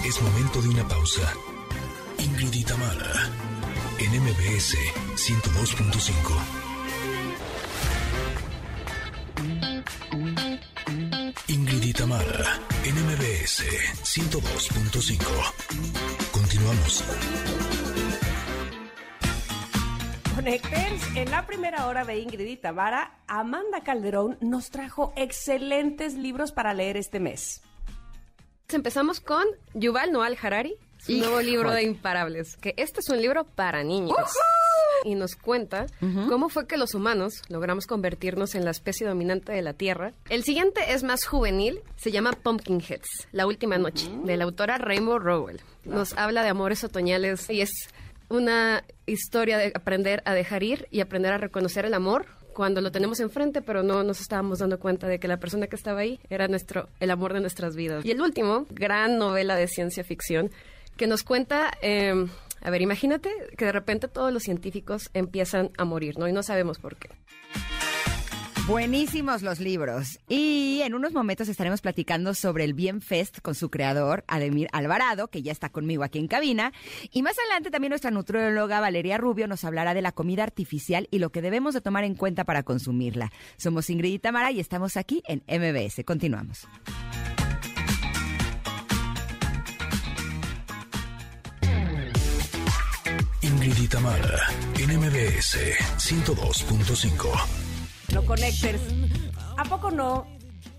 Es momento de una pausa. Ingrid y Tamara, en MBS 102.5. Ingrid y Tamara, en MBS 102.5. Continuamos. En la primera hora de Ingrid y Tamara, Amanda Calderón nos trajo excelentes libros para leer este mes. Empezamos con Yuval Noah Harari, su nuevo libro de Imparables, que este es un libro para niños. Y nos cuenta cómo fue que los humanos logramos convertirnos en la especie dominante de la Tierra. El siguiente es más juvenil, se llama Pumpkinheads, La Última Noche, de la autora Rainbow Rowell. Nos habla de amores otoñales y es una historia de aprender a dejar ir y aprender a reconocer el amor cuando lo tenemos enfrente, pero no nos estábamos dando cuenta de que la persona que estaba ahí era nuestro, el amor de nuestras vidas. Y el último, gran novela de ciencia ficción, que nos cuenta, eh, a ver, imagínate que de repente todos los científicos empiezan a morir, ¿no? Y no sabemos por qué. Buenísimos los libros. Y en unos momentos estaremos platicando sobre el Bienfest con su creador, Ademir Alvarado, que ya está conmigo aquí en cabina. Y más adelante también nuestra nutrióloga Valeria Rubio nos hablará de la comida artificial y lo que debemos de tomar en cuenta para consumirla. Somos Ingrid y Tamara y estamos aquí en MBS. Continuamos. Ingrid y Tamara, en MBS 102.5. No Connectors, ¿a poco no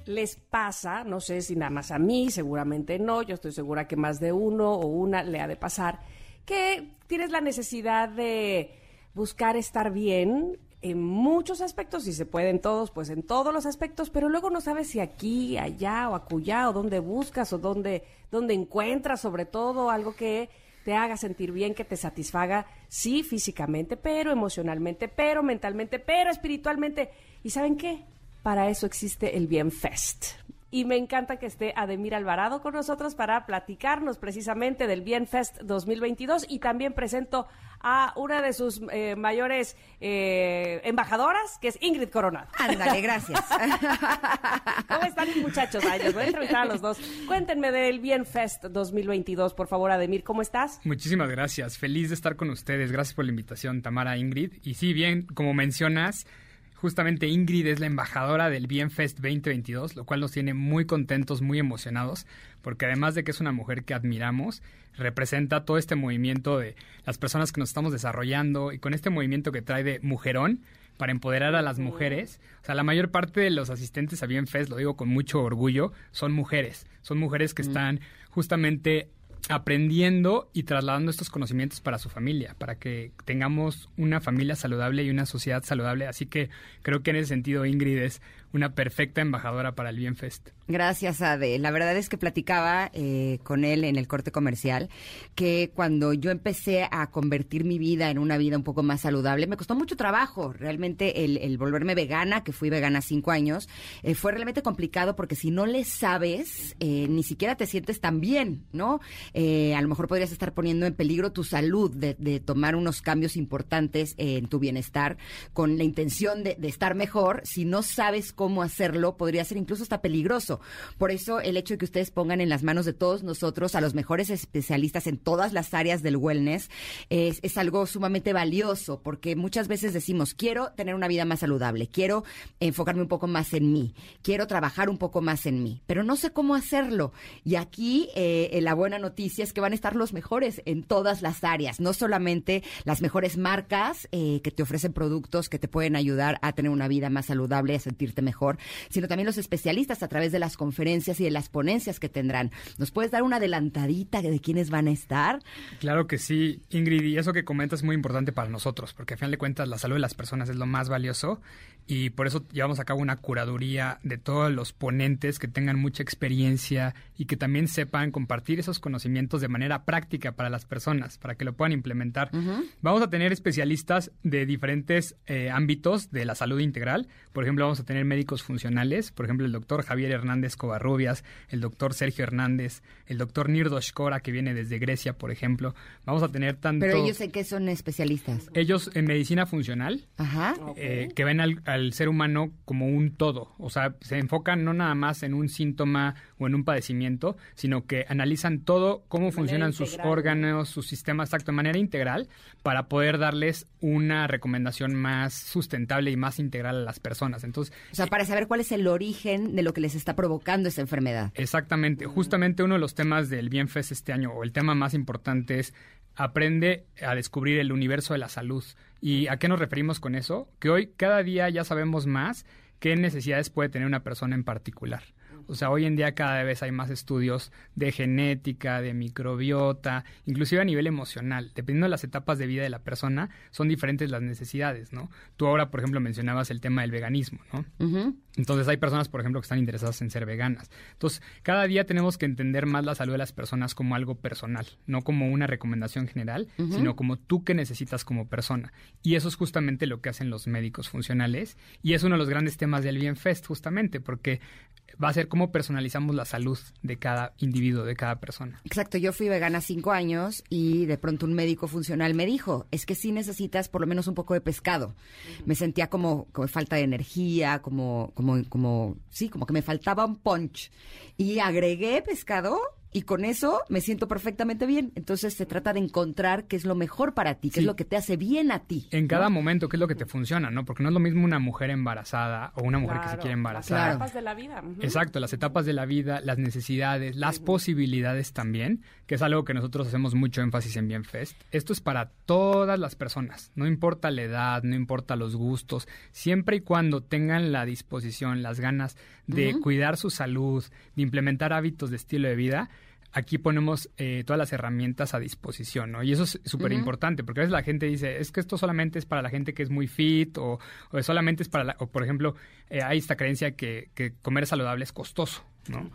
les pasa? No sé si nada más a mí, seguramente no, yo estoy segura que más de uno o una le ha de pasar, que tienes la necesidad de buscar estar bien en muchos aspectos, si se pueden todos, pues en todos los aspectos, pero luego no sabes si aquí, allá o acullá, o dónde buscas, o dónde, dónde encuentras, sobre todo, algo que te haga sentir bien, que te satisfaga, sí, físicamente, pero emocionalmente, pero mentalmente, pero espiritualmente. ¿Y saben qué? Para eso existe el Bien Fest. Y me encanta que esté Ademir Alvarado con nosotros para platicarnos precisamente del Bien Fest 2022 y también presento a una de sus eh, mayores eh, embajadoras, que es Ingrid Coronado. Ándale, gracias. ¿Cómo están muchachos? Ay, les voy a entrevistar a los dos. Cuéntenme del Bien Fest 2022, por favor, Ademir, ¿cómo estás? Muchísimas gracias. Feliz de estar con ustedes. Gracias por la invitación, Tamara Ingrid. Y sí, bien, como mencionas, justamente Ingrid es la embajadora del Bienfest 2022, lo cual nos tiene muy contentos, muy emocionados, porque además de que es una mujer que admiramos, representa todo este movimiento de las personas que nos estamos desarrollando y con este movimiento que trae de mujerón para empoderar a las mujeres. O sea, la mayor parte de los asistentes a Bienfest, lo digo con mucho orgullo, son mujeres. Son mujeres que están justamente aprendiendo y trasladando estos conocimientos para su familia, para que tengamos una familia saludable y una sociedad saludable. Así que creo que en ese sentido Ingrid es una perfecta embajadora para el Bienfest. Gracias, Ade. La verdad es que platicaba eh, con él en el corte comercial que cuando yo empecé a convertir mi vida en una vida un poco más saludable, me costó mucho trabajo. Realmente el, el volverme vegana, que fui vegana cinco años, eh, fue realmente complicado porque si no le sabes, eh, ni siquiera te sientes tan bien, ¿no? Eh, a lo mejor podrías estar poniendo en peligro tu salud de, de tomar unos cambios importantes en tu bienestar con la intención de, de estar mejor si no sabes cómo hacerlo, podría ser incluso hasta peligroso. Por eso el hecho de que ustedes pongan en las manos de todos nosotros a los mejores especialistas en todas las áreas del wellness es, algo sumamente valioso, porque muchas veces decimos, quiero tener una vida más saludable, quiero enfocarme un poco más en mí, quiero trabajar un poco más en mí, pero no sé cómo hacerlo. Y aquí eh, la buena noticia es que van a estar los mejores en todas las áreas, no solamente las mejores marcas eh, que te ofrecen productos que te pueden ayudar a tener una vida más saludable, a sentirte mejor, sino también los especialistas a través de las conferencias y de las ponencias que tendrán. ¿Nos puedes dar una adelantadita de quiénes van a estar? Claro que sí, Ingrid, y eso que comentas es muy importante para nosotros, porque al final de cuentas la salud de las personas es lo más valioso y por eso llevamos a cabo una curaduría de todos los ponentes que tengan mucha experiencia y que también sepan compartir esos conocimientos de manera práctica para las personas, para que lo puedan implementar. Vamos a tener especialistas de diferentes eh, ámbitos de la salud integral. Por ejemplo, vamos a tener médicos funcionales, por ejemplo, el doctor Javier Hernández Covarrubias, el doctor Sergio Hernández, el doctor Nirdo Shkora, que viene desde Grecia, por ejemplo. Vamos a tener tanto... Pero ellos en qué son especialistas. Ellos en medicina funcional, Ajá. eh, que ven al, al ser humano como un todo. O sea, se enfocan no nada más en un síntoma o en un padecimiento, sino que analizan todo, cómo funcionan sus órganos, sus sistemas, exacto, de manera integral, para poder darles una recomendación más sustentable y más integral a las personas. Entonces, O sea, para saber cuál es el origen de lo que les está provocando esa enfermedad. Exactamente. Justamente uno de los temas del Bienfest este año, o el tema más importante es aprende a descubrir el universo de la salud. ¿Y a qué nos referimos con eso? Que hoy cada día ya sabemos más qué necesidades puede tener una persona en particular. O sea, hoy en día cada vez hay más estudios de genética, de microbiota, inclusive a nivel emocional. Dependiendo de las etapas de vida de la persona, son diferentes las necesidades, ¿no? Tú ahora, por ejemplo, mencionabas el tema del veganismo, ¿no? Entonces hay personas, por ejemplo, que están interesadas en ser veganas. Entonces, cada día tenemos que entender más la salud de las personas como algo personal, no como una recomendación general, sino como tú que necesitas como persona. Y eso es justamente lo que hacen los médicos funcionales. Y es uno de los grandes temas del Bienfest, justamente, porque va a ser cómo personalizamos la salud de cada individuo, de cada persona. Exacto, yo fui vegana cinco años y de pronto un médico funcional me dijo, es que sí necesitas por lo menos un poco de pescado. Me sentía como, como falta de energía, como, como, como, sí, como que me faltaba un punch. Y agregué pescado y con eso me siento perfectamente bien. Entonces se trata de encontrar qué es lo mejor para ti, qué Sí. es lo que te hace bien a ti. En cada momento, ¿qué es lo que te funciona, no? Porque no es lo mismo una mujer embarazada o una mujer que se quiere Las embarazar. etapas de la vida. Exacto, las etapas de la vida, las necesidades, las posibilidades también, que es algo que nosotros hacemos mucho énfasis en Bienfest. Esto es para todas las personas, no importa la edad, no importa los gustos, siempre y cuando tengan la disposición, las ganas de cuidar su salud, de implementar hábitos de estilo de vida. Aquí ponemos eh, todas las herramientas a disposición, ¿no? Y eso es súper importante, porque a veces la gente dice, es que esto solamente es para la gente que es muy fit, o, o solamente es para, la, o por ejemplo, eh, hay esta creencia que, que comer saludable es costoso, ¿no?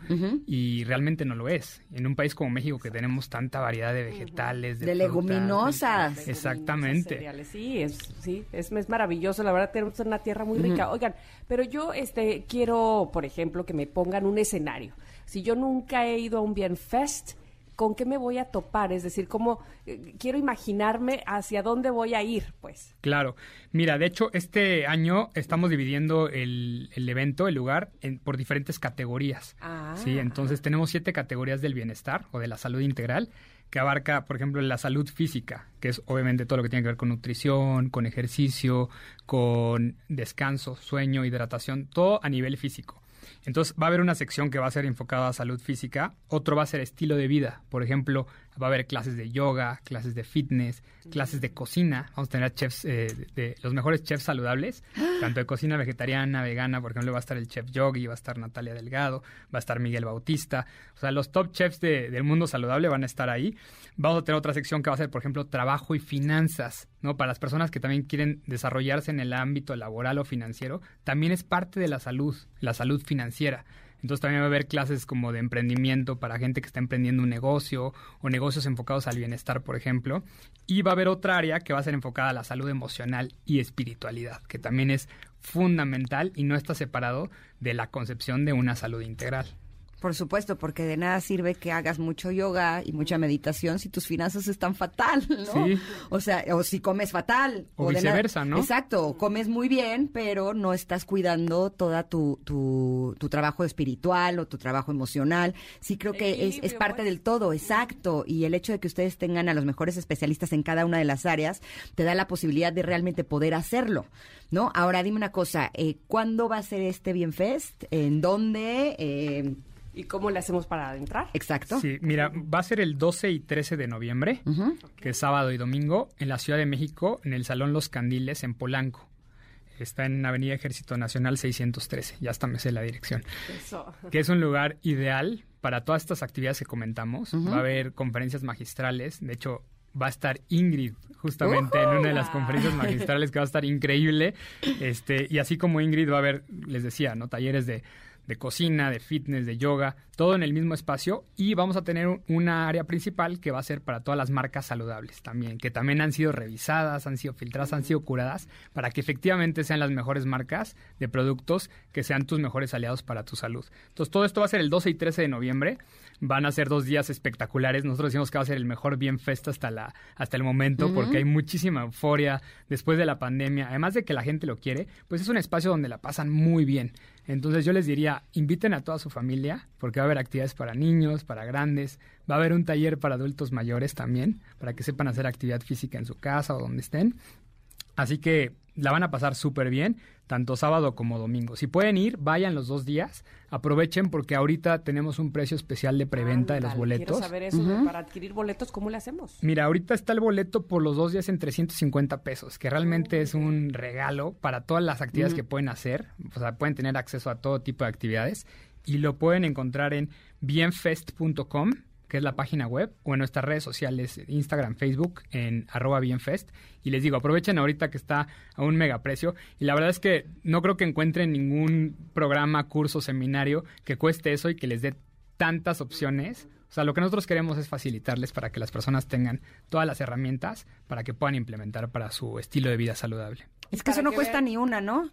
Y realmente no lo es. En un país como México que tenemos tanta variedad de vegetales, de, De frutas, leguminosas. Leguminosas, Exactamente. cereales. Sí, es, sí es, es maravilloso. La verdad, tenemos una tierra muy rica. Oigan, pero yo este, quiero, por ejemplo, que me pongan un escenario. Si yo nunca he ido a un Bienfest, ¿con qué me voy a topar? Es decir, ¿cómo eh, quiero imaginarme hacia dónde voy a ir? Pues. Claro. Mira, de hecho, este año estamos dividiendo el, el evento, el lugar, en- por diferentes categorías. Ah. Sí, entonces tenemos siete categorías del bienestar o de la salud integral, que abarca, por ejemplo, la salud física, que es obviamente todo lo que tiene que ver con nutrición, con ejercicio, con descanso, sueño, hidratación, todo a nivel físico. Entonces va a haber una sección que va a ser enfocada a salud física, otro va a ser estilo de vida. Por ejemplo, va a haber clases de yoga, clases de fitness, clases de cocina. Vamos a tener chefs, eh, de, de los mejores chefs saludables, tanto de cocina vegetariana, vegana. Por ejemplo, va a estar el chef Yogi, va a estar Natalia Delgado, va a estar Miguel Bautista. O sea, los top chefs de- del mundo saludable van a estar ahí. Vamos a tener otra sección que va a ser, por ejemplo, trabajo y finanzas, ¿no? Para las personas que también quieren desarrollarse en el ámbito laboral o financiero, también es parte de la salud, la salud financiera. Entonces también va a haber clases como de emprendimiento para gente que está emprendiendo un negocio o negocios enfocados al bienestar, por ejemplo. Y va a haber otra área que va a ser enfocada a la salud emocional y espiritualidad, que también es fundamental y no está separado de la concepción de una salud integral. Por supuesto, porque de nada sirve que hagas mucho yoga y mucha meditación si tus finanzas están fatal, ¿no? Sí. O sea, o si comes fatal. O de nada- viceversa, ¿no? Exacto, comes muy bien, pero no estás cuidando toda tu, tu, tu trabajo espiritual o tu trabajo emocional. Sí creo que es, es parte pues. del todo, exacto. Y el hecho de que ustedes tengan a los mejores especialistas en cada una de las áreas te da la posibilidad de realmente poder hacerlo, ¿no? Ahora dime una cosa, eh, ¿cuándo va a ser este Bienfest? ¿En dónde? Eh, ¿Y cómo le hacemos para entrar? exacto. Sí, mira, va a ser el 12 y 13 de noviembre, que es sábado y domingo, en la Ciudad de México, en el Salón Los Candiles, en Polanco. Está en Avenida Ejército Nacional 613, ya hasta me sé la dirección. Eso. que es un lugar ideal para todas estas actividades que comentamos. Va a haber conferencias magistrales. De hecho, va a estar Ingrid justamente en una de las conferencias magistrales que va a estar increíble. Este, y así como Ingrid va a haber, les decía, ¿no? Talleres de, de cocina, de fitness, de yoga, todo en el mismo espacio. Y vamos a tener un- una área principal que va a ser para todas las marcas saludables también, que también han sido revisadas, han sido filtradas, han sido curadas, para que efectivamente sean las mejores marcas de productos que sean tus mejores aliados para tu salud. Entonces, todo esto va a ser el 12 y 13 de noviembre. Van a ser dos días espectaculares. Nosotros decimos que va a ser el mejor bien festa hasta, la, hasta el momento, porque hay muchísima euforia después de la pandemia. Además de que la gente lo quiere, pues es un espacio donde la pasan muy bien. Entonces yo les diría, inviten a toda su familia, porque va a haber actividades para niños, para grandes, va a haber un taller para adultos mayores también, para que sepan hacer actividad física en su casa o donde estén. Así que la van a pasar súper bien, tanto sábado como domingo. Si pueden ir, vayan los dos días, aprovechen porque ahorita tenemos un precio especial de preventa de los boletos. Quiero saber eso, para adquirir boletos, ¿cómo le hacemos? Mira, ahorita está el boleto por los dos días en 350 pesos, que realmente es un regalo para todas las actividades que pueden hacer. O sea, pueden tener acceso a todo tipo de actividades y lo pueden encontrar en bienfest.com, que es la página web, o en nuestras redes sociales, Instagram, Facebook, en arroba bienfest. Y les digo, aprovechen ahorita que está a un mega precio. Y la verdad es que no creo que encuentren ningún programa, curso, seminario que cueste eso y que les dé tantas opciones. O sea, lo que nosotros queremos es facilitarles para que las personas tengan todas las herramientas para que puedan implementar para su estilo de vida saludable. Es que eso no que cuesta vean- ni una, ¿no?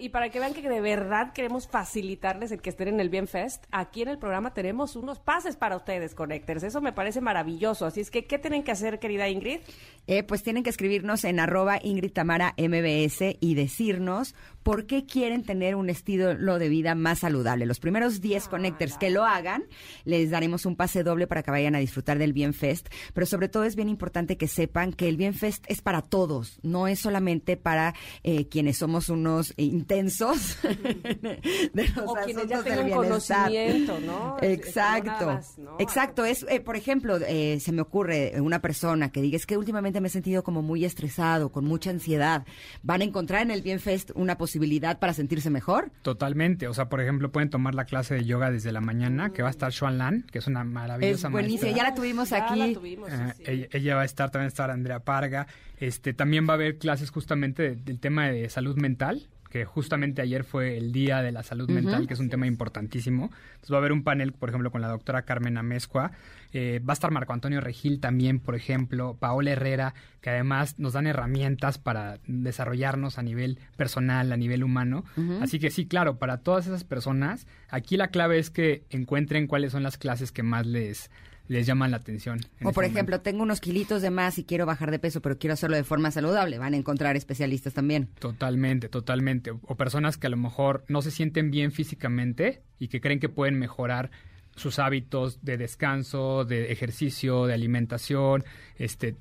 Y para que vean que de verdad queremos facilitarles el que estén en el Bienfest, aquí en el programa tenemos unos pases para ustedes, Connectors. Eso me parece maravilloso. Así es que, ¿qué tienen que hacer, querida Ingrid? Eh, pues tienen que escribirnos en arroba Ingrid Tamara MBS y decirnos por qué quieren tener un estilo de vida más saludable. Los primeros 10 connectors que lo hagan, les daremos un pase doble para que vayan a disfrutar del Bienfest. Pero sobre todo es bien importante que sepan que el Bienfest es para todos, no es solamente para eh, quienes somos unos intensos de los O quienes ya tengan bienestar. conocimiento, ¿no? Exacto. nada más, ¿no? Exacto. Es, eh, por ejemplo, eh, se me ocurre una persona que diga, es que últimamente me he sentido como muy estresado, con mucha ansiedad. ¿Van a encontrar en el Bienfest una posibilidad para sentirse mejor? Totalmente. O sea, por ejemplo, pueden tomar la clase de yoga desde la mañana, que va a estar Xuan Lan, que es una maravillosa Es buenísima. maestra. Ya la tuvimos Ya aquí. la tuvimos, sí, Eh, sí. ella, ella va a estar, también va a estar Andrea Parga. Este, también va a haber clases justamente de- del tema de salud mental, que justamente ayer fue el Día de la Salud Mental, que es un tema importantísimo. Entonces va a haber un panel, por ejemplo, con la doctora Carmen Amezcua. Eh, va a estar Marco Antonio Regil también, por ejemplo, Paola Herrera, que además nos dan herramientas para desarrollarnos a nivel personal, a nivel humano. Así que sí, claro, para todas esas personas, aquí la clave es que encuentren cuáles son las clases que más les, les llaman la atención. en O ese por momento. ejemplo, tengo unos kilitos de más y quiero bajar de peso, pero quiero hacerlo de forma saludable. Van a encontrar especialistas también. Totalmente, totalmente. O, o personas que a lo mejor no se sienten bien físicamente y que creen que pueden mejorar sus hábitos de descanso, de ejercicio, de alimentación, este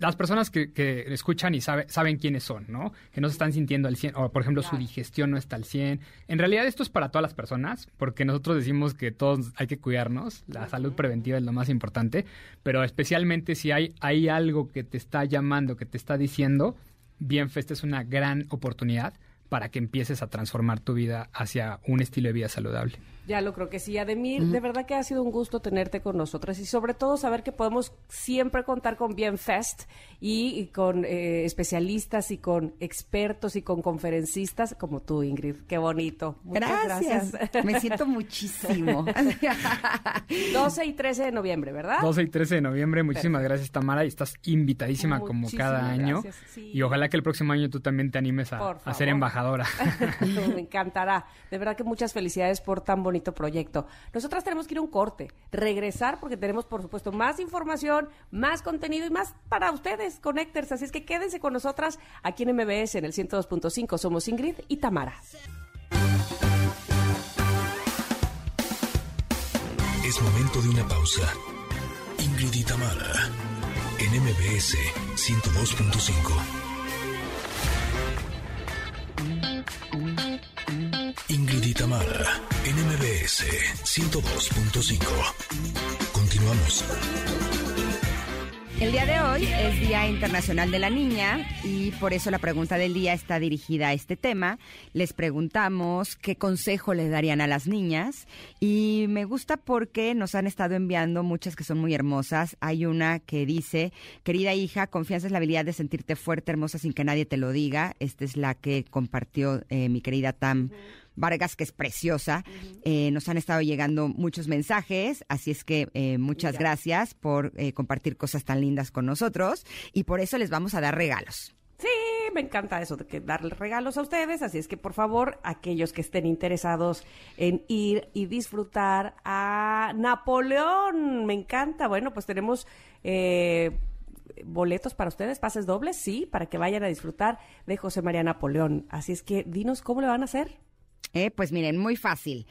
las personas que, que escuchan y sabe- saben quiénes son, ¿no? Que no se están sintiendo al 100, o por ejemplo su digestión no está al 100. En realidad esto es para todas las personas, porque nosotros decimos que todos hay que cuidarnos, la salud preventiva es lo más importante, pero especialmente si hay, hay algo que te está llamando, que te está diciendo, Bienfest es una gran oportunidad para que empieces a transformar tu vida hacia un estilo de vida saludable. Ya lo creo que sí. Ademir, de verdad que ha sido un gusto tenerte con nosotras y sobre todo saber que podemos siempre contar con Bienfest y, y con eh, especialistas y con expertos y con conferencistas como tú, Ingrid. Qué bonito. Muchas Gracias. gracias. Me siento muchísimo. 12 y 13 de noviembre, ¿verdad? 12 y 13 de noviembre, muchísimas gracias Tamara y estás invitadísima como cada año gracias, sí. y ojalá que el próximo año tú también te animes a, a ser embajadora. Me encantará. De verdad que muchas felicidades por tan bonito proyecto. Nosotras tenemos que ir a un corte, regresar porque tenemos, por supuesto, más información, más contenido y más para ustedes, Connectors. Así es que quédense con nosotras aquí en MBS en el 102.5. Somos Ingrid y Tamara. Es momento de una pausa. Ingrid y Tamara en MBS 102.5. Ingrid y Tamara en MBS 102.5. Continuamos. El día de hoy es Día Internacional de la Niña y por eso la pregunta del día está dirigida a este tema. Les preguntamos qué consejo les darían a las niñas y me gusta porque nos han estado enviando muchas que son muy hermosas. Hay una que dice, querida hija, confianza es la habilidad de sentirte fuerte, hermosa sin que nadie te lo diga. Esta es la que compartió eh, mi querida Tam. Vargas, que es preciosa. Eh, nos han estado llegando muchos mensajes, así es que eh, muchas gracias por eh, compartir cosas tan lindas con nosotros y por eso les vamos a dar regalos. Sí, me encanta eso de que darle regalos a ustedes, así es que por favor, aquellos que estén interesados en ir y disfrutar a Napoleón, me encanta. Bueno, pues tenemos eh, boletos para ustedes, pases dobles, sí, para que vayan a disfrutar de José María Napoleón. Así es que dinos cómo le van a hacer. Eh, pues miren, muy fácil.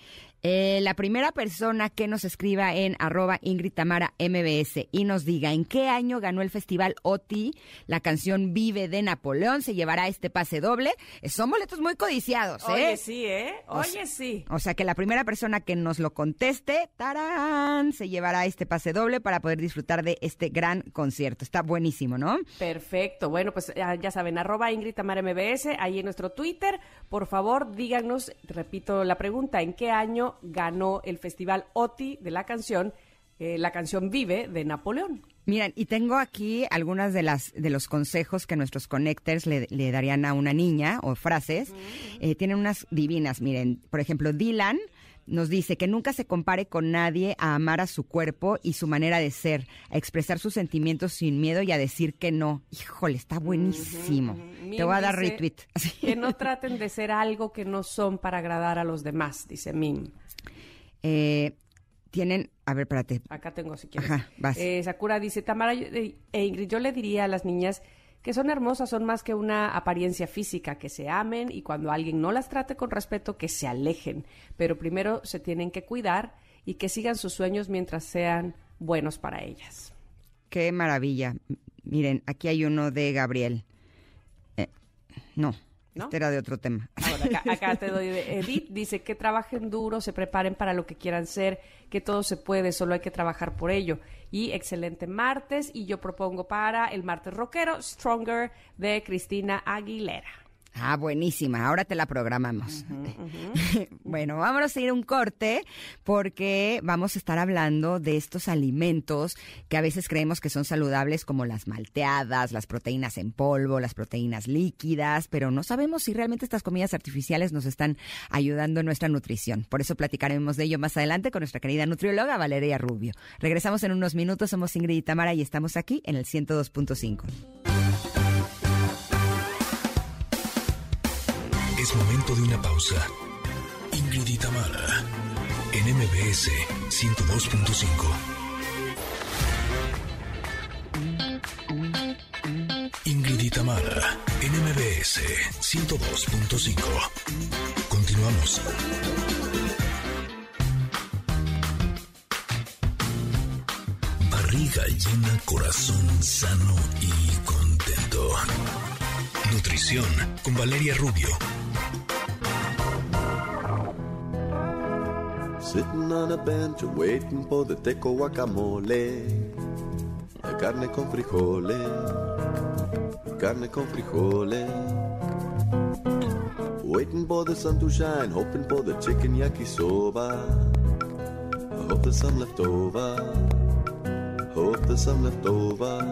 Eh, la primera persona que nos escriba en arroba Ingrid Tamara MBS y nos diga en qué año ganó el festival OTI la canción Vive de Napoleón se llevará este pase doble. Eh, Son boletos muy codiciados, ¿eh? Oye, sí, ¿eh? Oye, sí. O sea que la primera persona que nos lo conteste, tarán, se llevará este pase doble para poder disfrutar de este gran concierto. Está buenísimo, ¿no? Perfecto. Bueno, pues ya, ya saben, arroba Ingrid Tamara MBS, ahí en nuestro Twitter. Por favor, díganos, repito la pregunta, ¿en qué año ganó el festival OTI de la canción, eh, la canción Vive de Napoleón? Miren, y tengo aquí algunas de las de los consejos que nuestros connectors le, le darían a una niña o frases. Eh, tienen unas divinas. Miren, por ejemplo, Dylan nos dice que nunca se compare con nadie a amar a su cuerpo y su manera de ser, a expresar sus sentimientos sin miedo y a decir que no. Híjole, está buenísimo. Te voy a dar retweet. Que no traten de ser algo que no son para agradar a los demás, dice Mim. Eh, tienen, a ver, espérate. Acá tengo si quieres. Ajá, vas. Eh, Sakura dice, Tamara eh, e Ingrid, yo le diría a las niñas que son hermosas, son más que una apariencia física, que se amen y cuando alguien no las trate con respeto, que se alejen. Pero primero se tienen que cuidar y que sigan sus sueños mientras sean buenos para ellas. Qué maravilla. Miren, aquí hay uno de Gabriel. Eh, no, ¿No? este era de otro tema. Ahora, acá, acá te doy de Edith, dice que trabajen duro, se preparen para lo que quieran ser, que todo se puede, solo hay que trabajar por ello. Y excelente martes, y yo propongo para el martes rockero, Stronger, de Cristina Aguilera. Ah, buenísima. Ahora te la programamos. bueno, vámonos a ir a un corte porque vamos a estar hablando de estos alimentos que a veces creemos que son saludables como las malteadas, las proteínas en polvo, las proteínas líquidas, pero no sabemos si realmente estas comidas artificiales nos están ayudando en nuestra nutrición. Por eso platicaremos de ello más adelante con nuestra querida nutrióloga Valeria Rubio. Regresamos en unos minutos. Somos Ingrid y Tamara y estamos aquí en el 102.5. Momento de una pausa. Ingrid y en MBS 102.5. Ingrid y en MBS 102.5. Continuamos. Barriga llena, corazón sano y contento. Nutrición con Valeria Rubio. Sitting on a bench waiting for the teco guacamole. Carne con frijoles. Carne con frijoles. Waiting for the sun to shine, hoping for the chicken yakisoba. I hope there's some left over. Hope there's some left over.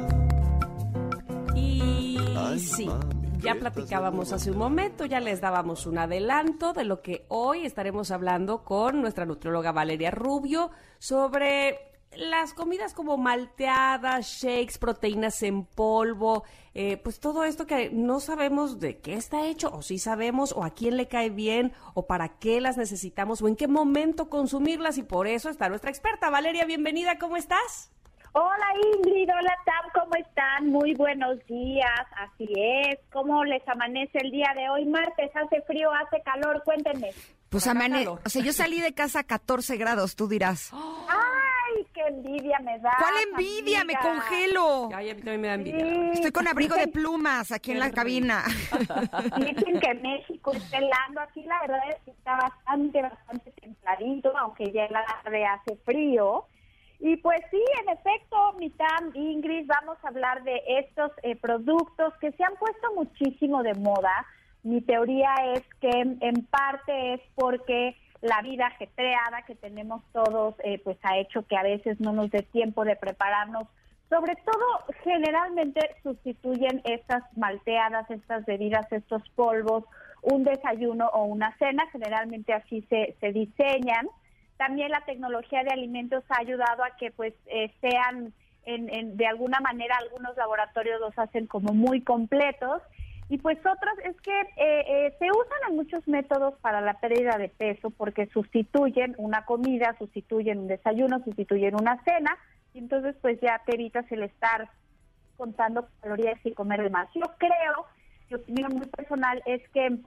Y Ay, sí, mami, ya ¿qué platicábamos hace un momento, ya les dábamos un adelanto de lo que hoy estaremos hablando con nuestra nutrióloga Valeria Rubio sobre las comidas como malteadas, shakes, proteínas en polvo, eh, pues todo esto que no sabemos de qué está hecho, o si sabemos, o a quién le cae bien, o para qué las necesitamos, o en qué momento consumirlas, y por eso está nuestra experta. Valeria, bienvenida, ¿cómo estás? Hola Ingrid, hola Tam, ¿cómo están? Muy buenos días, así es. ¿Cómo les amanece el día de hoy? Martes, ¿hace frío, hace calor? Cuéntenme. Pues Por acá amane, calor. o sea, yo salí de casa a 14 grados, tú dirás. ¡Ay, qué envidia me da! ¿Cuál envidia? Me congelo. Ay, a mí también me da envidia. Sí. Estoy con abrigo de plumas aquí en la cabina. Dicen que México está helando. Aquí la verdad es que está bastante, bastante templadito, aunque ya en la tarde hace frío. Y pues sí, en efecto, Mitam, Ingrid, vamos a hablar de estos eh, productos que se han puesto muchísimo de moda. Mi teoría es que en parte es porque la vida ajetreada que tenemos todos, eh, pues ha hecho que a veces no nos dé tiempo de prepararnos. Sobre todo, generalmente sustituyen estas malteadas, estas bebidas, estos polvos, un desayuno o una cena. Generalmente así se, se diseñan. También la tecnología de alimentos ha ayudado a que pues eh, sean en, en- de alguna manera algunos laboratorios los hacen como muy completos y pues otros es que eh, eh, se usan en muchos métodos para la pérdida de peso porque sustituyen una comida, sustituyen un desayuno, sustituyen una cena y entonces pues ya te evitas el estar contando calorías y comer de más. Yo creo, mi opinión muy personal es que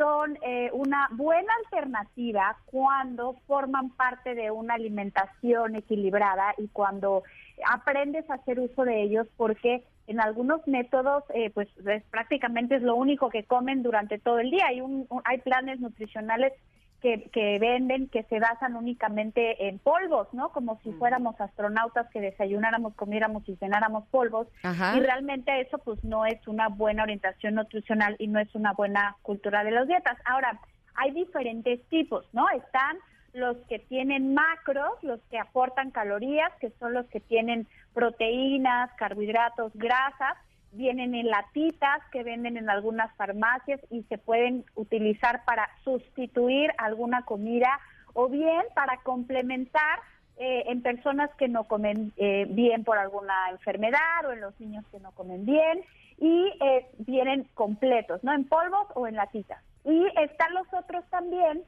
son eh, una buena alternativa cuando forman parte de una alimentación equilibrada y cuando aprendes a hacer uso de ellos porque en algunos métodos eh, pues es, prácticamente es lo único que comen durante todo el día. Hay, un, hay planes nutricionales que, que venden que se basan únicamente en polvos, ¿no? Como si fuéramos astronautas que desayunáramos, comiéramos y cenáramos polvos. Ajá. Y realmente eso pues no es una buena orientación nutricional y no es una buena cultura de las dietas. Ahora, hay diferentes tipos, ¿no? Están los que tienen macros, los que aportan calorías, que son los que tienen proteínas, carbohidratos, grasas, vienen en latitas que venden en algunas farmacias y se pueden utilizar para sustituir alguna comida o bien para complementar eh, en personas que no comen eh, bien por alguna enfermedad o en los niños que no comen bien y eh, vienen completos, ¿no? En polvos o en latitas. Y están los otros también,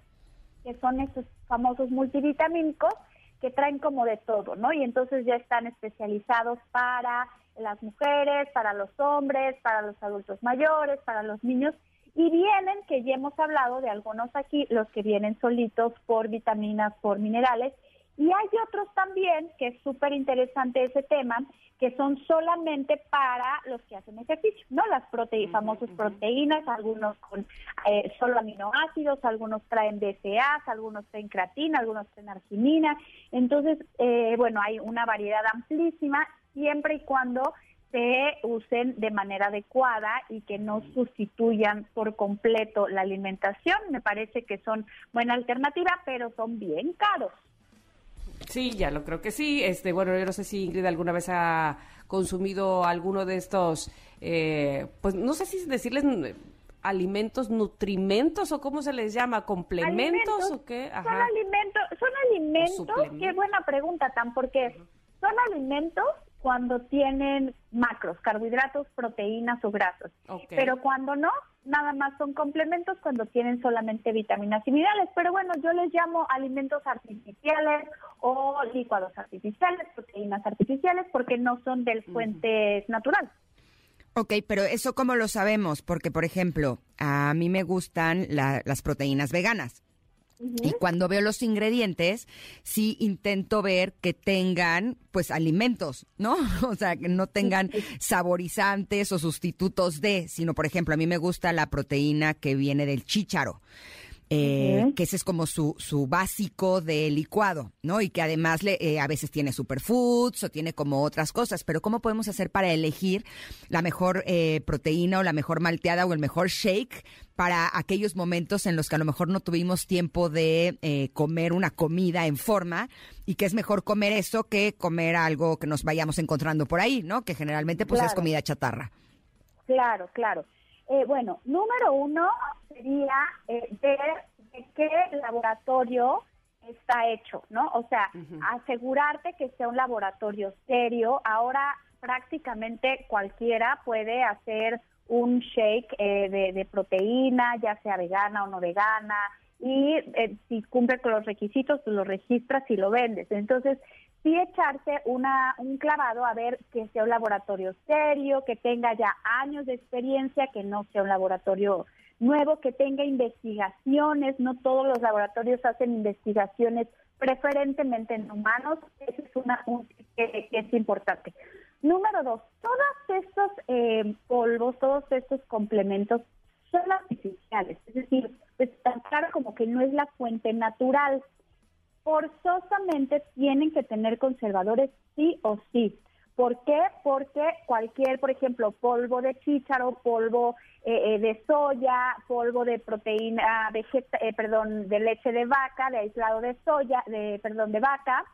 que son estos famosos multivitamínicos, que traen como de todo, ¿no? Y entonces ya están especializados para las mujeres, para los hombres, para los adultos mayores, para los niños. Y vienen, que ya hemos hablado de algunos aquí, los que vienen solitos por vitaminas, por minerales. Y hay otros también, que es súper interesante ese tema, que son solamente para los que hacen ejercicio, ¿no? Las prote famosas proteínas, algunos con eh, solo aminoácidos, algunos traen BCAAs, algunos traen creatina, algunos traen arginina. Entonces, eh, bueno, hay una variedad amplísima, siempre y cuando se usen de manera adecuada y que no sustituyan por completo la alimentación. Me parece que son buena alternativa, pero son bien caros. Sí, ya lo creo que sí. Este, bueno, yo no sé si Ingrid alguna vez ha consumido alguno de estos, eh, pues no sé si decirles alimentos, nutrimentos o cómo se les llama, complementos Alimentos. o qué. Son alimentos, son alimentos, qué buena pregunta, Tan, porque son alimentos cuando tienen macros, carbohidratos, proteínas o grasas. Pero cuando no, nada más son complementos cuando tienen solamente vitaminas y minerales. Pero bueno, yo les llamo alimentos artificiales o licuados artificiales, proteínas artificiales, porque no son del fuente natural. Ok, pero eso cómo lo sabemos, porque por ejemplo, a mí me gustan la- las proteínas veganas. Y cuando veo los ingredientes, sí intento ver que tengan, pues, alimentos, ¿no? O sea, que no tengan saborizantes o sustitutos de, sino, por ejemplo, a mí me gusta la proteína que viene del chícharo. Eh, que ese es como su, su básico de licuado, ¿no? Y que además le, eh, a veces tiene superfoods o tiene como otras cosas, pero ¿cómo podemos hacer para elegir la mejor eh, proteína o la mejor malteada o el mejor shake para aquellos momentos en los que a lo mejor no tuvimos tiempo de eh, comer una comida en forma y que es mejor comer eso que comer algo que nos vayamos encontrando por ahí, ¿no? Que generalmente pues es comida chatarra. Claro, claro. Eh, bueno, número uno sería eh, ver de qué laboratorio está hecho, ¿no? O sea, asegurarte que sea un laboratorio serio. Ahora prácticamente cualquiera puede hacer un shake eh, de, de proteína, ya sea vegana o no vegana, y eh, si cumple con los requisitos, pues lo registras y lo vendes. Entonces, sí echarse una, un clavado a ver que sea un laboratorio serio, que tenga ya años de experiencia, que no sea un laboratorio nuevo, que tenga investigaciones, no todos los laboratorios hacen investigaciones preferentemente en humanos, eso es una un, que, que es importante. Número dos, todos estos eh, polvos, todos estos complementos son artificiales, es decir, pues tan claro como que no es la fuente natural. Forzosamente tienen que tener conservadores sí o sí. ¿Por qué? Porque cualquier, por ejemplo, polvo de chícharo, polvo eh, eh, de soya, polvo de proteína, vegeta, eh, perdón, de leche de vaca, de aislado de soya, de, perdón, de vaca,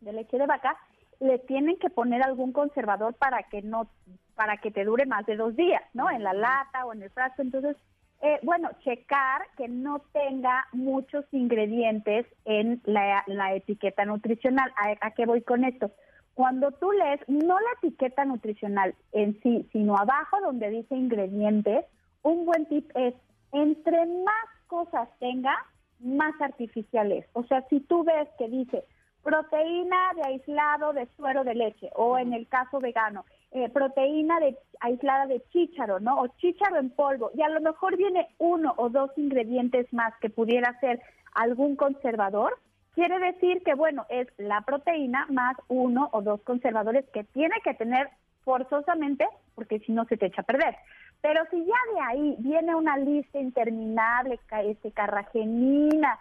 de leche de vaca, le tienen que poner algún conservador para que no, para que te dure más de dos días, ¿no? En la lata o en el frasco. Entonces, eh, bueno, checar que no tenga muchos ingredientes en la, la etiqueta nutricional. ¿A, ¿A qué voy con esto? Cuando tú lees, no la etiqueta nutricional en sí, sino abajo donde dice ingredientes, un buen tip es, entre más cosas tenga, más artificial es. O sea, si tú ves que dice proteína de aislado de suero de leche, o en el caso vegano, eh, proteína de, aislada de chícharo, ¿no? O chícharo en polvo, y a lo mejor viene uno o dos ingredientes más que pudiera ser algún conservador, quiere decir que, bueno, es la proteína más uno o dos conservadores que tiene que tener forzosamente, porque si no se te echa a perder. Pero si ya de ahí viene una lista interminable, este, carragenina,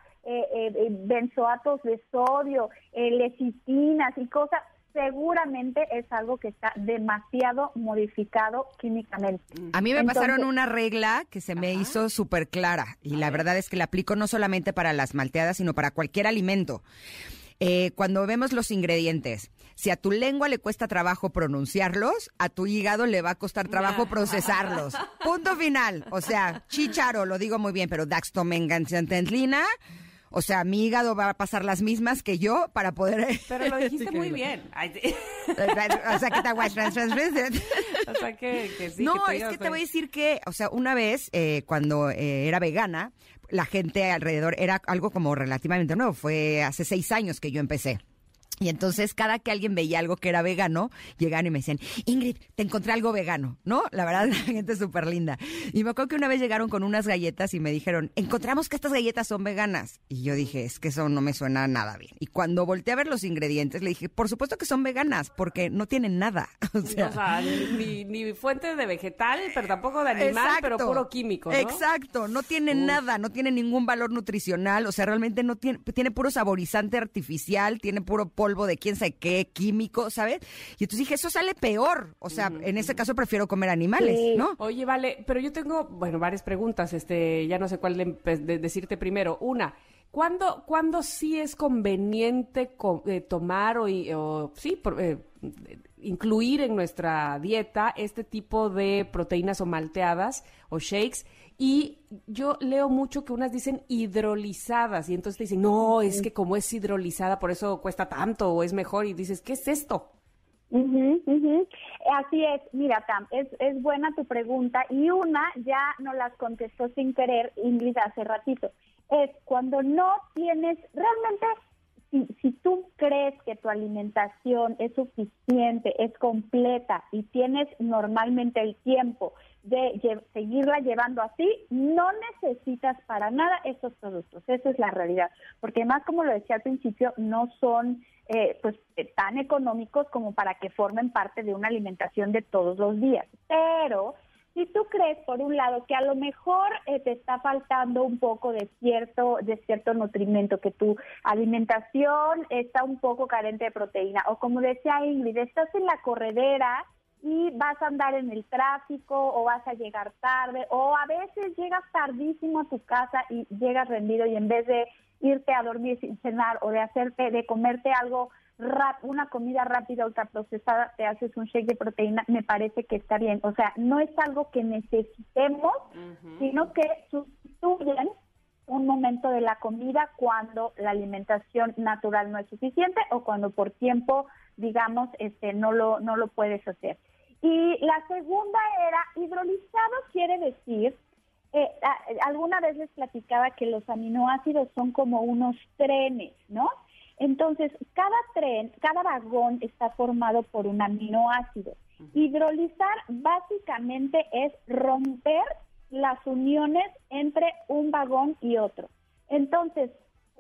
benzoatos de sodio, eh, lecitinas y cosas, seguramente es algo que está demasiado modificado químicamente. A mí me Entonces- pasaron una regla que se me hizo súper clara y la verdad es que la aplico no solamente para las malteadas, sino para cualquier alimento. Eh, cuando vemos los ingredientes, si a tu lengua le cuesta trabajo pronunciarlos, a tu hígado le va a costar trabajo procesarlos. Punto final. O sea, chicharo, lo digo muy bien, pero daxtomengantentlina, o sea, mi hígado va a pasar las mismas que yo para poder... Pero lo dijiste muy bien. O sea, que te aguas- o sea, que, que sí. no, que es que te voy a decir que, o sea, una vez eh, cuando eh, era vegana, la gente alrededor era algo como relativamente nuevo. Fue hace seis años que yo empecé. Y entonces cada que alguien veía algo que era vegano, llegaban y me decían, Ingrid, te encontré algo vegano, ¿no? La verdad, la gente es súper linda. Y me acuerdo que una vez llegaron con unas galletas y me dijeron, encontramos que estas galletas son veganas. Y yo dije, es que eso no me suena nada bien. Y cuando volteé a ver los ingredientes, le dije, por supuesto que son veganas, porque no tienen nada. O sea, O sea, ni, ni fuente de vegetal, pero tampoco de animal, pero puro químico, ¿no? Exacto, no tiene nada, no tiene ningún valor nutricional, o sea, realmente no tiene, tiene puro saborizante artificial, tiene puro polvo de quién sabe qué, químico, ¿sabes? Y entonces dije, eso sale peor, o sea, en ese caso prefiero comer animales, ¿no? Oye, vale, pero yo tengo, bueno, varias preguntas, este, ya no sé cuál de, de decirte primero. Una, ¿cuándo, ¿cuándo sí es conveniente co- eh, tomar o, o sí, por- eh, incluir en nuestra dieta este tipo de proteínas o malteadas o shakes? Y yo leo mucho que unas dicen hidrolizadas y entonces te dicen, no, es que como es hidrolizada, por eso cuesta tanto o es mejor y dices, ¿qué es esto? Ujú. Así es, mira, Tam, es, es buena tu pregunta y una ya nos las contestó sin querer Ingrid hace ratito. Es cuando no tienes, realmente, si, si tú crees que tu alimentación es suficiente, es completa y tienes normalmente el tiempo de seguirla llevando así, no necesitas para nada esos productos. Esa es la realidad. Porque más, como lo decía al principio, no son eh, pues eh, tan económicos como para que formen parte de una alimentación de todos los días. Pero si tú crees, por un lado, que a lo mejor eh, te está faltando un poco de cierto, de cierto nutrimento, que tu alimentación está un poco carente de proteína, o como decía Ingrid, estás en la corredera y vas a andar en el tráfico o vas a llegar tarde o a veces llegas tardísimo a tu casa y llegas rendido y en vez de irte a dormir sin cenar o de hacerte de comerte algo rap- una comida rápida ultraprocesada te haces un shake de proteína me parece que está bien o sea no es algo que necesitemos sino que sustituyen un momento de la comida cuando la alimentación natural no es suficiente o cuando por tiempo, digamos, este, no lo, no lo puedes hacer. Y la segunda era hidrolizado quiere decir, eh, alguna vez les platicaba que los aminoácidos son como unos trenes, ¿no? Entonces, cada tren, cada vagón está formado por un aminoácido. Hidrolizar básicamente es romper las uniones entre un vagón y otro. Entonces,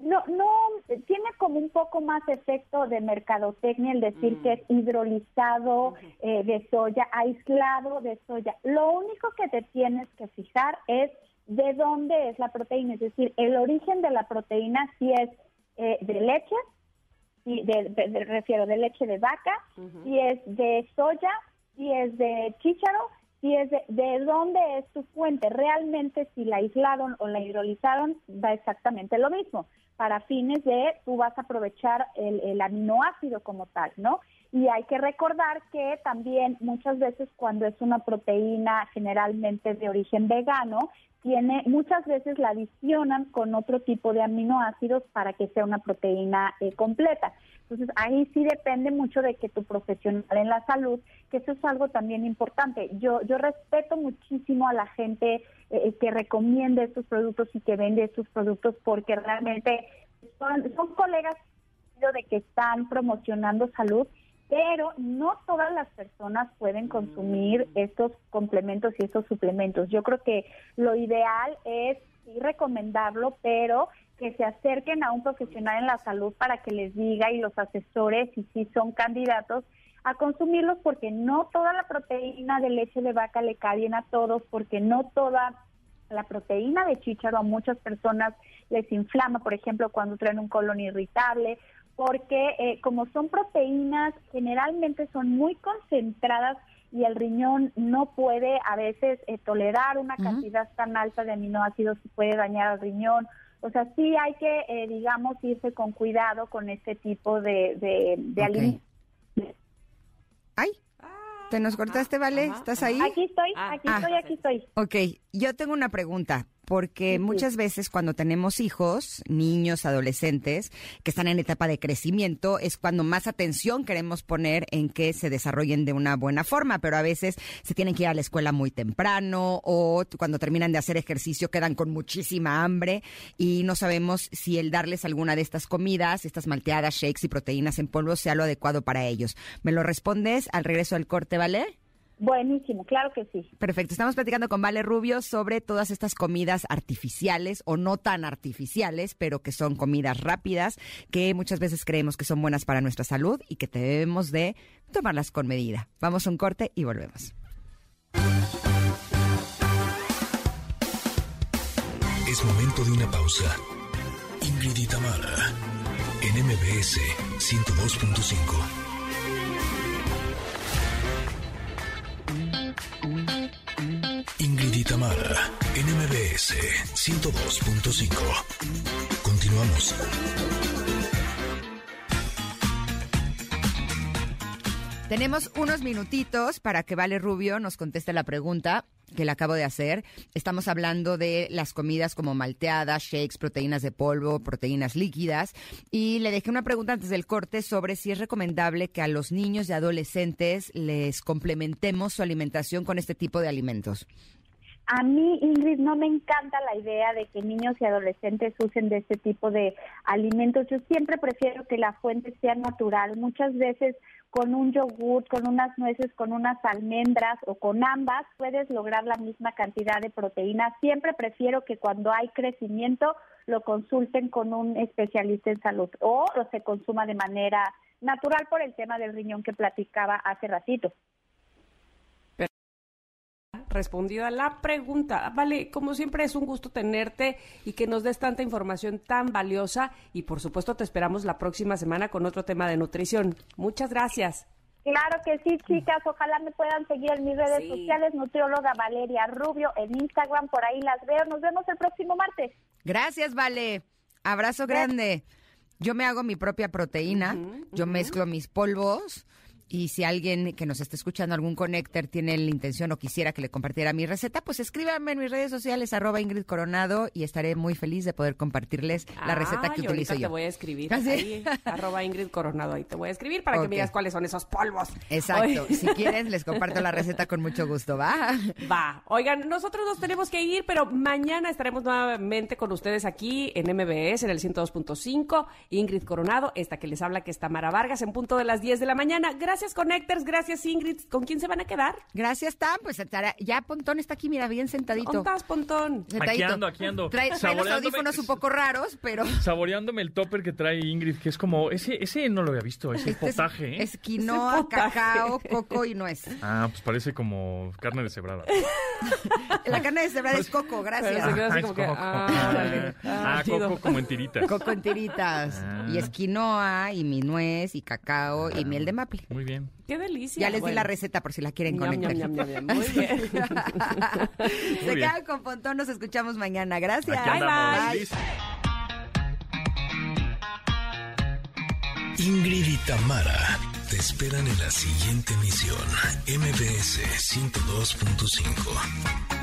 no, no, tiene como un poco más efecto de mercadotecnia el decir que es hidrolizado eh, de soya, aislado de soya. Lo único que te tienes que fijar es de dónde es la proteína, es decir, el origen de la proteína si es eh, de leche, si de, refiero de leche de vaca, si es de soya, si es de chícharo, si es de, de dónde es tu fuente. Realmente si la aislaron o la hidrolizaron, da exactamente lo mismo. Para fines de, tú vas a aprovechar el, el aminoácido como tal, ¿no? Y hay que recordar que también muchas veces cuando es una proteína generalmente de origen vegano, tiene muchas veces la adicionan con otro tipo de aminoácidos para que sea una proteína eh, completa. Entonces ahí sí depende mucho de que tu profesional en la salud, que eso es algo también importante. Yo yo respeto muchísimo a la gente eh, eh, que recomienda estos productos y que vende estos productos porque realmente son, son colegas de que están promocionando salud pero no todas las personas pueden consumir estos complementos y estos suplementos. Yo creo que lo ideal es sí recomendarlo, pero que se acerquen a un profesional en la salud para que les diga y los asesores si sí son candidatos a consumirlos porque no toda la proteína de leche de vaca le cae bien a todos, porque no toda la proteína de chícharo a muchas personas les inflama, por ejemplo, cuando traen un colon irritable porque eh, como son proteínas, generalmente son muy concentradas y el riñón no puede a veces eh, tolerar una cantidad tan alta de aminoácidos y puede dañar al riñón. O sea, sí hay que, eh, digamos, irse con cuidado con este tipo de, de, alimentos. Ay, ¿te nos cortaste, Vale? ¿Estás ahí? Aquí estoy, aquí ah. estoy, aquí estoy. Ok, yo tengo una pregunta porque muchas veces cuando tenemos hijos, niños, adolescentes, que están en etapa de crecimiento, es cuando más atención queremos poner en que se desarrollen de una buena forma, pero a veces se tienen que ir a la escuela muy temprano o cuando terminan de hacer ejercicio quedan con muchísima hambre y no sabemos si el darles alguna de estas comidas, estas malteadas, shakes y proteínas en polvo sea lo adecuado para ellos. ¿Me lo respondes al regreso del corte, ¿vale? Buenísimo, claro que sí. Perfecto, estamos platicando con Vale Rubio sobre todas estas comidas artificiales o no tan artificiales, pero que son comidas rápidas, que muchas veces creemos que son buenas para nuestra salud y que debemos de tomarlas con medida. Vamos a un corte y volvemos. Es momento de una pausa. Ingrid en MBS 102.5. Ingrid y Tamara, NMBS 102.5. Continuamos. Tenemos unos minutitos para que Vale Rubio nos conteste la pregunta que le acabo de hacer. Estamos hablando de las comidas como malteadas, shakes, proteínas de polvo, proteínas líquidas. Y le dejé una pregunta antes del corte sobre si es recomendable que a los niños y adolescentes les complementemos su alimentación con este tipo de alimentos. A mí, Ingrid, no me encanta la idea de que niños y adolescentes usen de este tipo de alimentos. Yo siempre prefiero que la fuente sea natural. Muchas veces con un yogur, con unas nueces, con unas almendras o con ambas puedes lograr la misma cantidad de proteína. Siempre prefiero que cuando hay crecimiento lo consulten con un especialista en salud o lo se consuma de manera natural por el tema del riñón que platicaba hace ratito respondido a la pregunta. Vale, como siempre es un gusto tenerte y que nos des tanta información tan valiosa y por supuesto te esperamos la próxima semana con otro tema de nutrición. Muchas gracias. Claro que sí, chicas. Ojalá me puedan seguir en mis redes sociales, nutrióloga Valeria Rubio, en Instagram, por ahí las veo. Nos vemos el próximo martes. Gracias, Vale. Abrazo grande. Yo me hago mi propia proteína, yo mezclo mis polvos Y si alguien que nos está escuchando, algún connector, tiene la intención o quisiera que le compartiera mi receta, pues escríbanme en mis redes sociales, arroba Ingrid Coronado, y estaré muy feliz de poder compartirles la receta que utilizo yo. te voy a escribir. ¿Ah, sí? Ahí, arroba Ingrid Coronado. Ahí te voy a escribir para que me digas cuáles son esos polvos. Exacto. Si quieres, les comparto la receta con mucho gusto, ¿va? Va. Oigan, nosotros nos tenemos que ir, pero mañana estaremos nuevamente con ustedes aquí en MBS, en el 102.5. Ingrid Coronado, esta que les habla, que es Tamara Vargas, en punto de las 10 de la mañana. Gracias, Connectors. Gracias, Ingrid. ¿Con quién se van a quedar? Gracias, Tam. Pues ya Pontón está aquí, mira, bien sentadito. ¿Dónde estás, Pontón? Sentadito. Aquí ando, aquí ando. Trae, trae los audífonos un poco raros, pero... Saboreándome el topper que trae Ingrid, que es como, ese, ese no lo había visto, ese Este es- potaje, ¿eh? es quinoa, cacao, coco y nuez. Ah, pues parece como carne deshebrada. La carne de cebrada es coco, gracias. Ah, es coco. ah. Ah, Ah, coco como en tiritas. Coco en tiritas. Ah. Y es quinoa, y mi nuez, y cacao, y miel de maple. Muy bien. Qué delicia. Ya les di la receta por si la quieren Ñam, conectar. ñam, ñam, ñam, ñam. Muy bien. Se bien. quedan con Pontón, nos escuchamos mañana. Gracias. Aquí Bye, bye. Ingrid y Tamara te esperan en la siguiente emisión, MBS 102.5.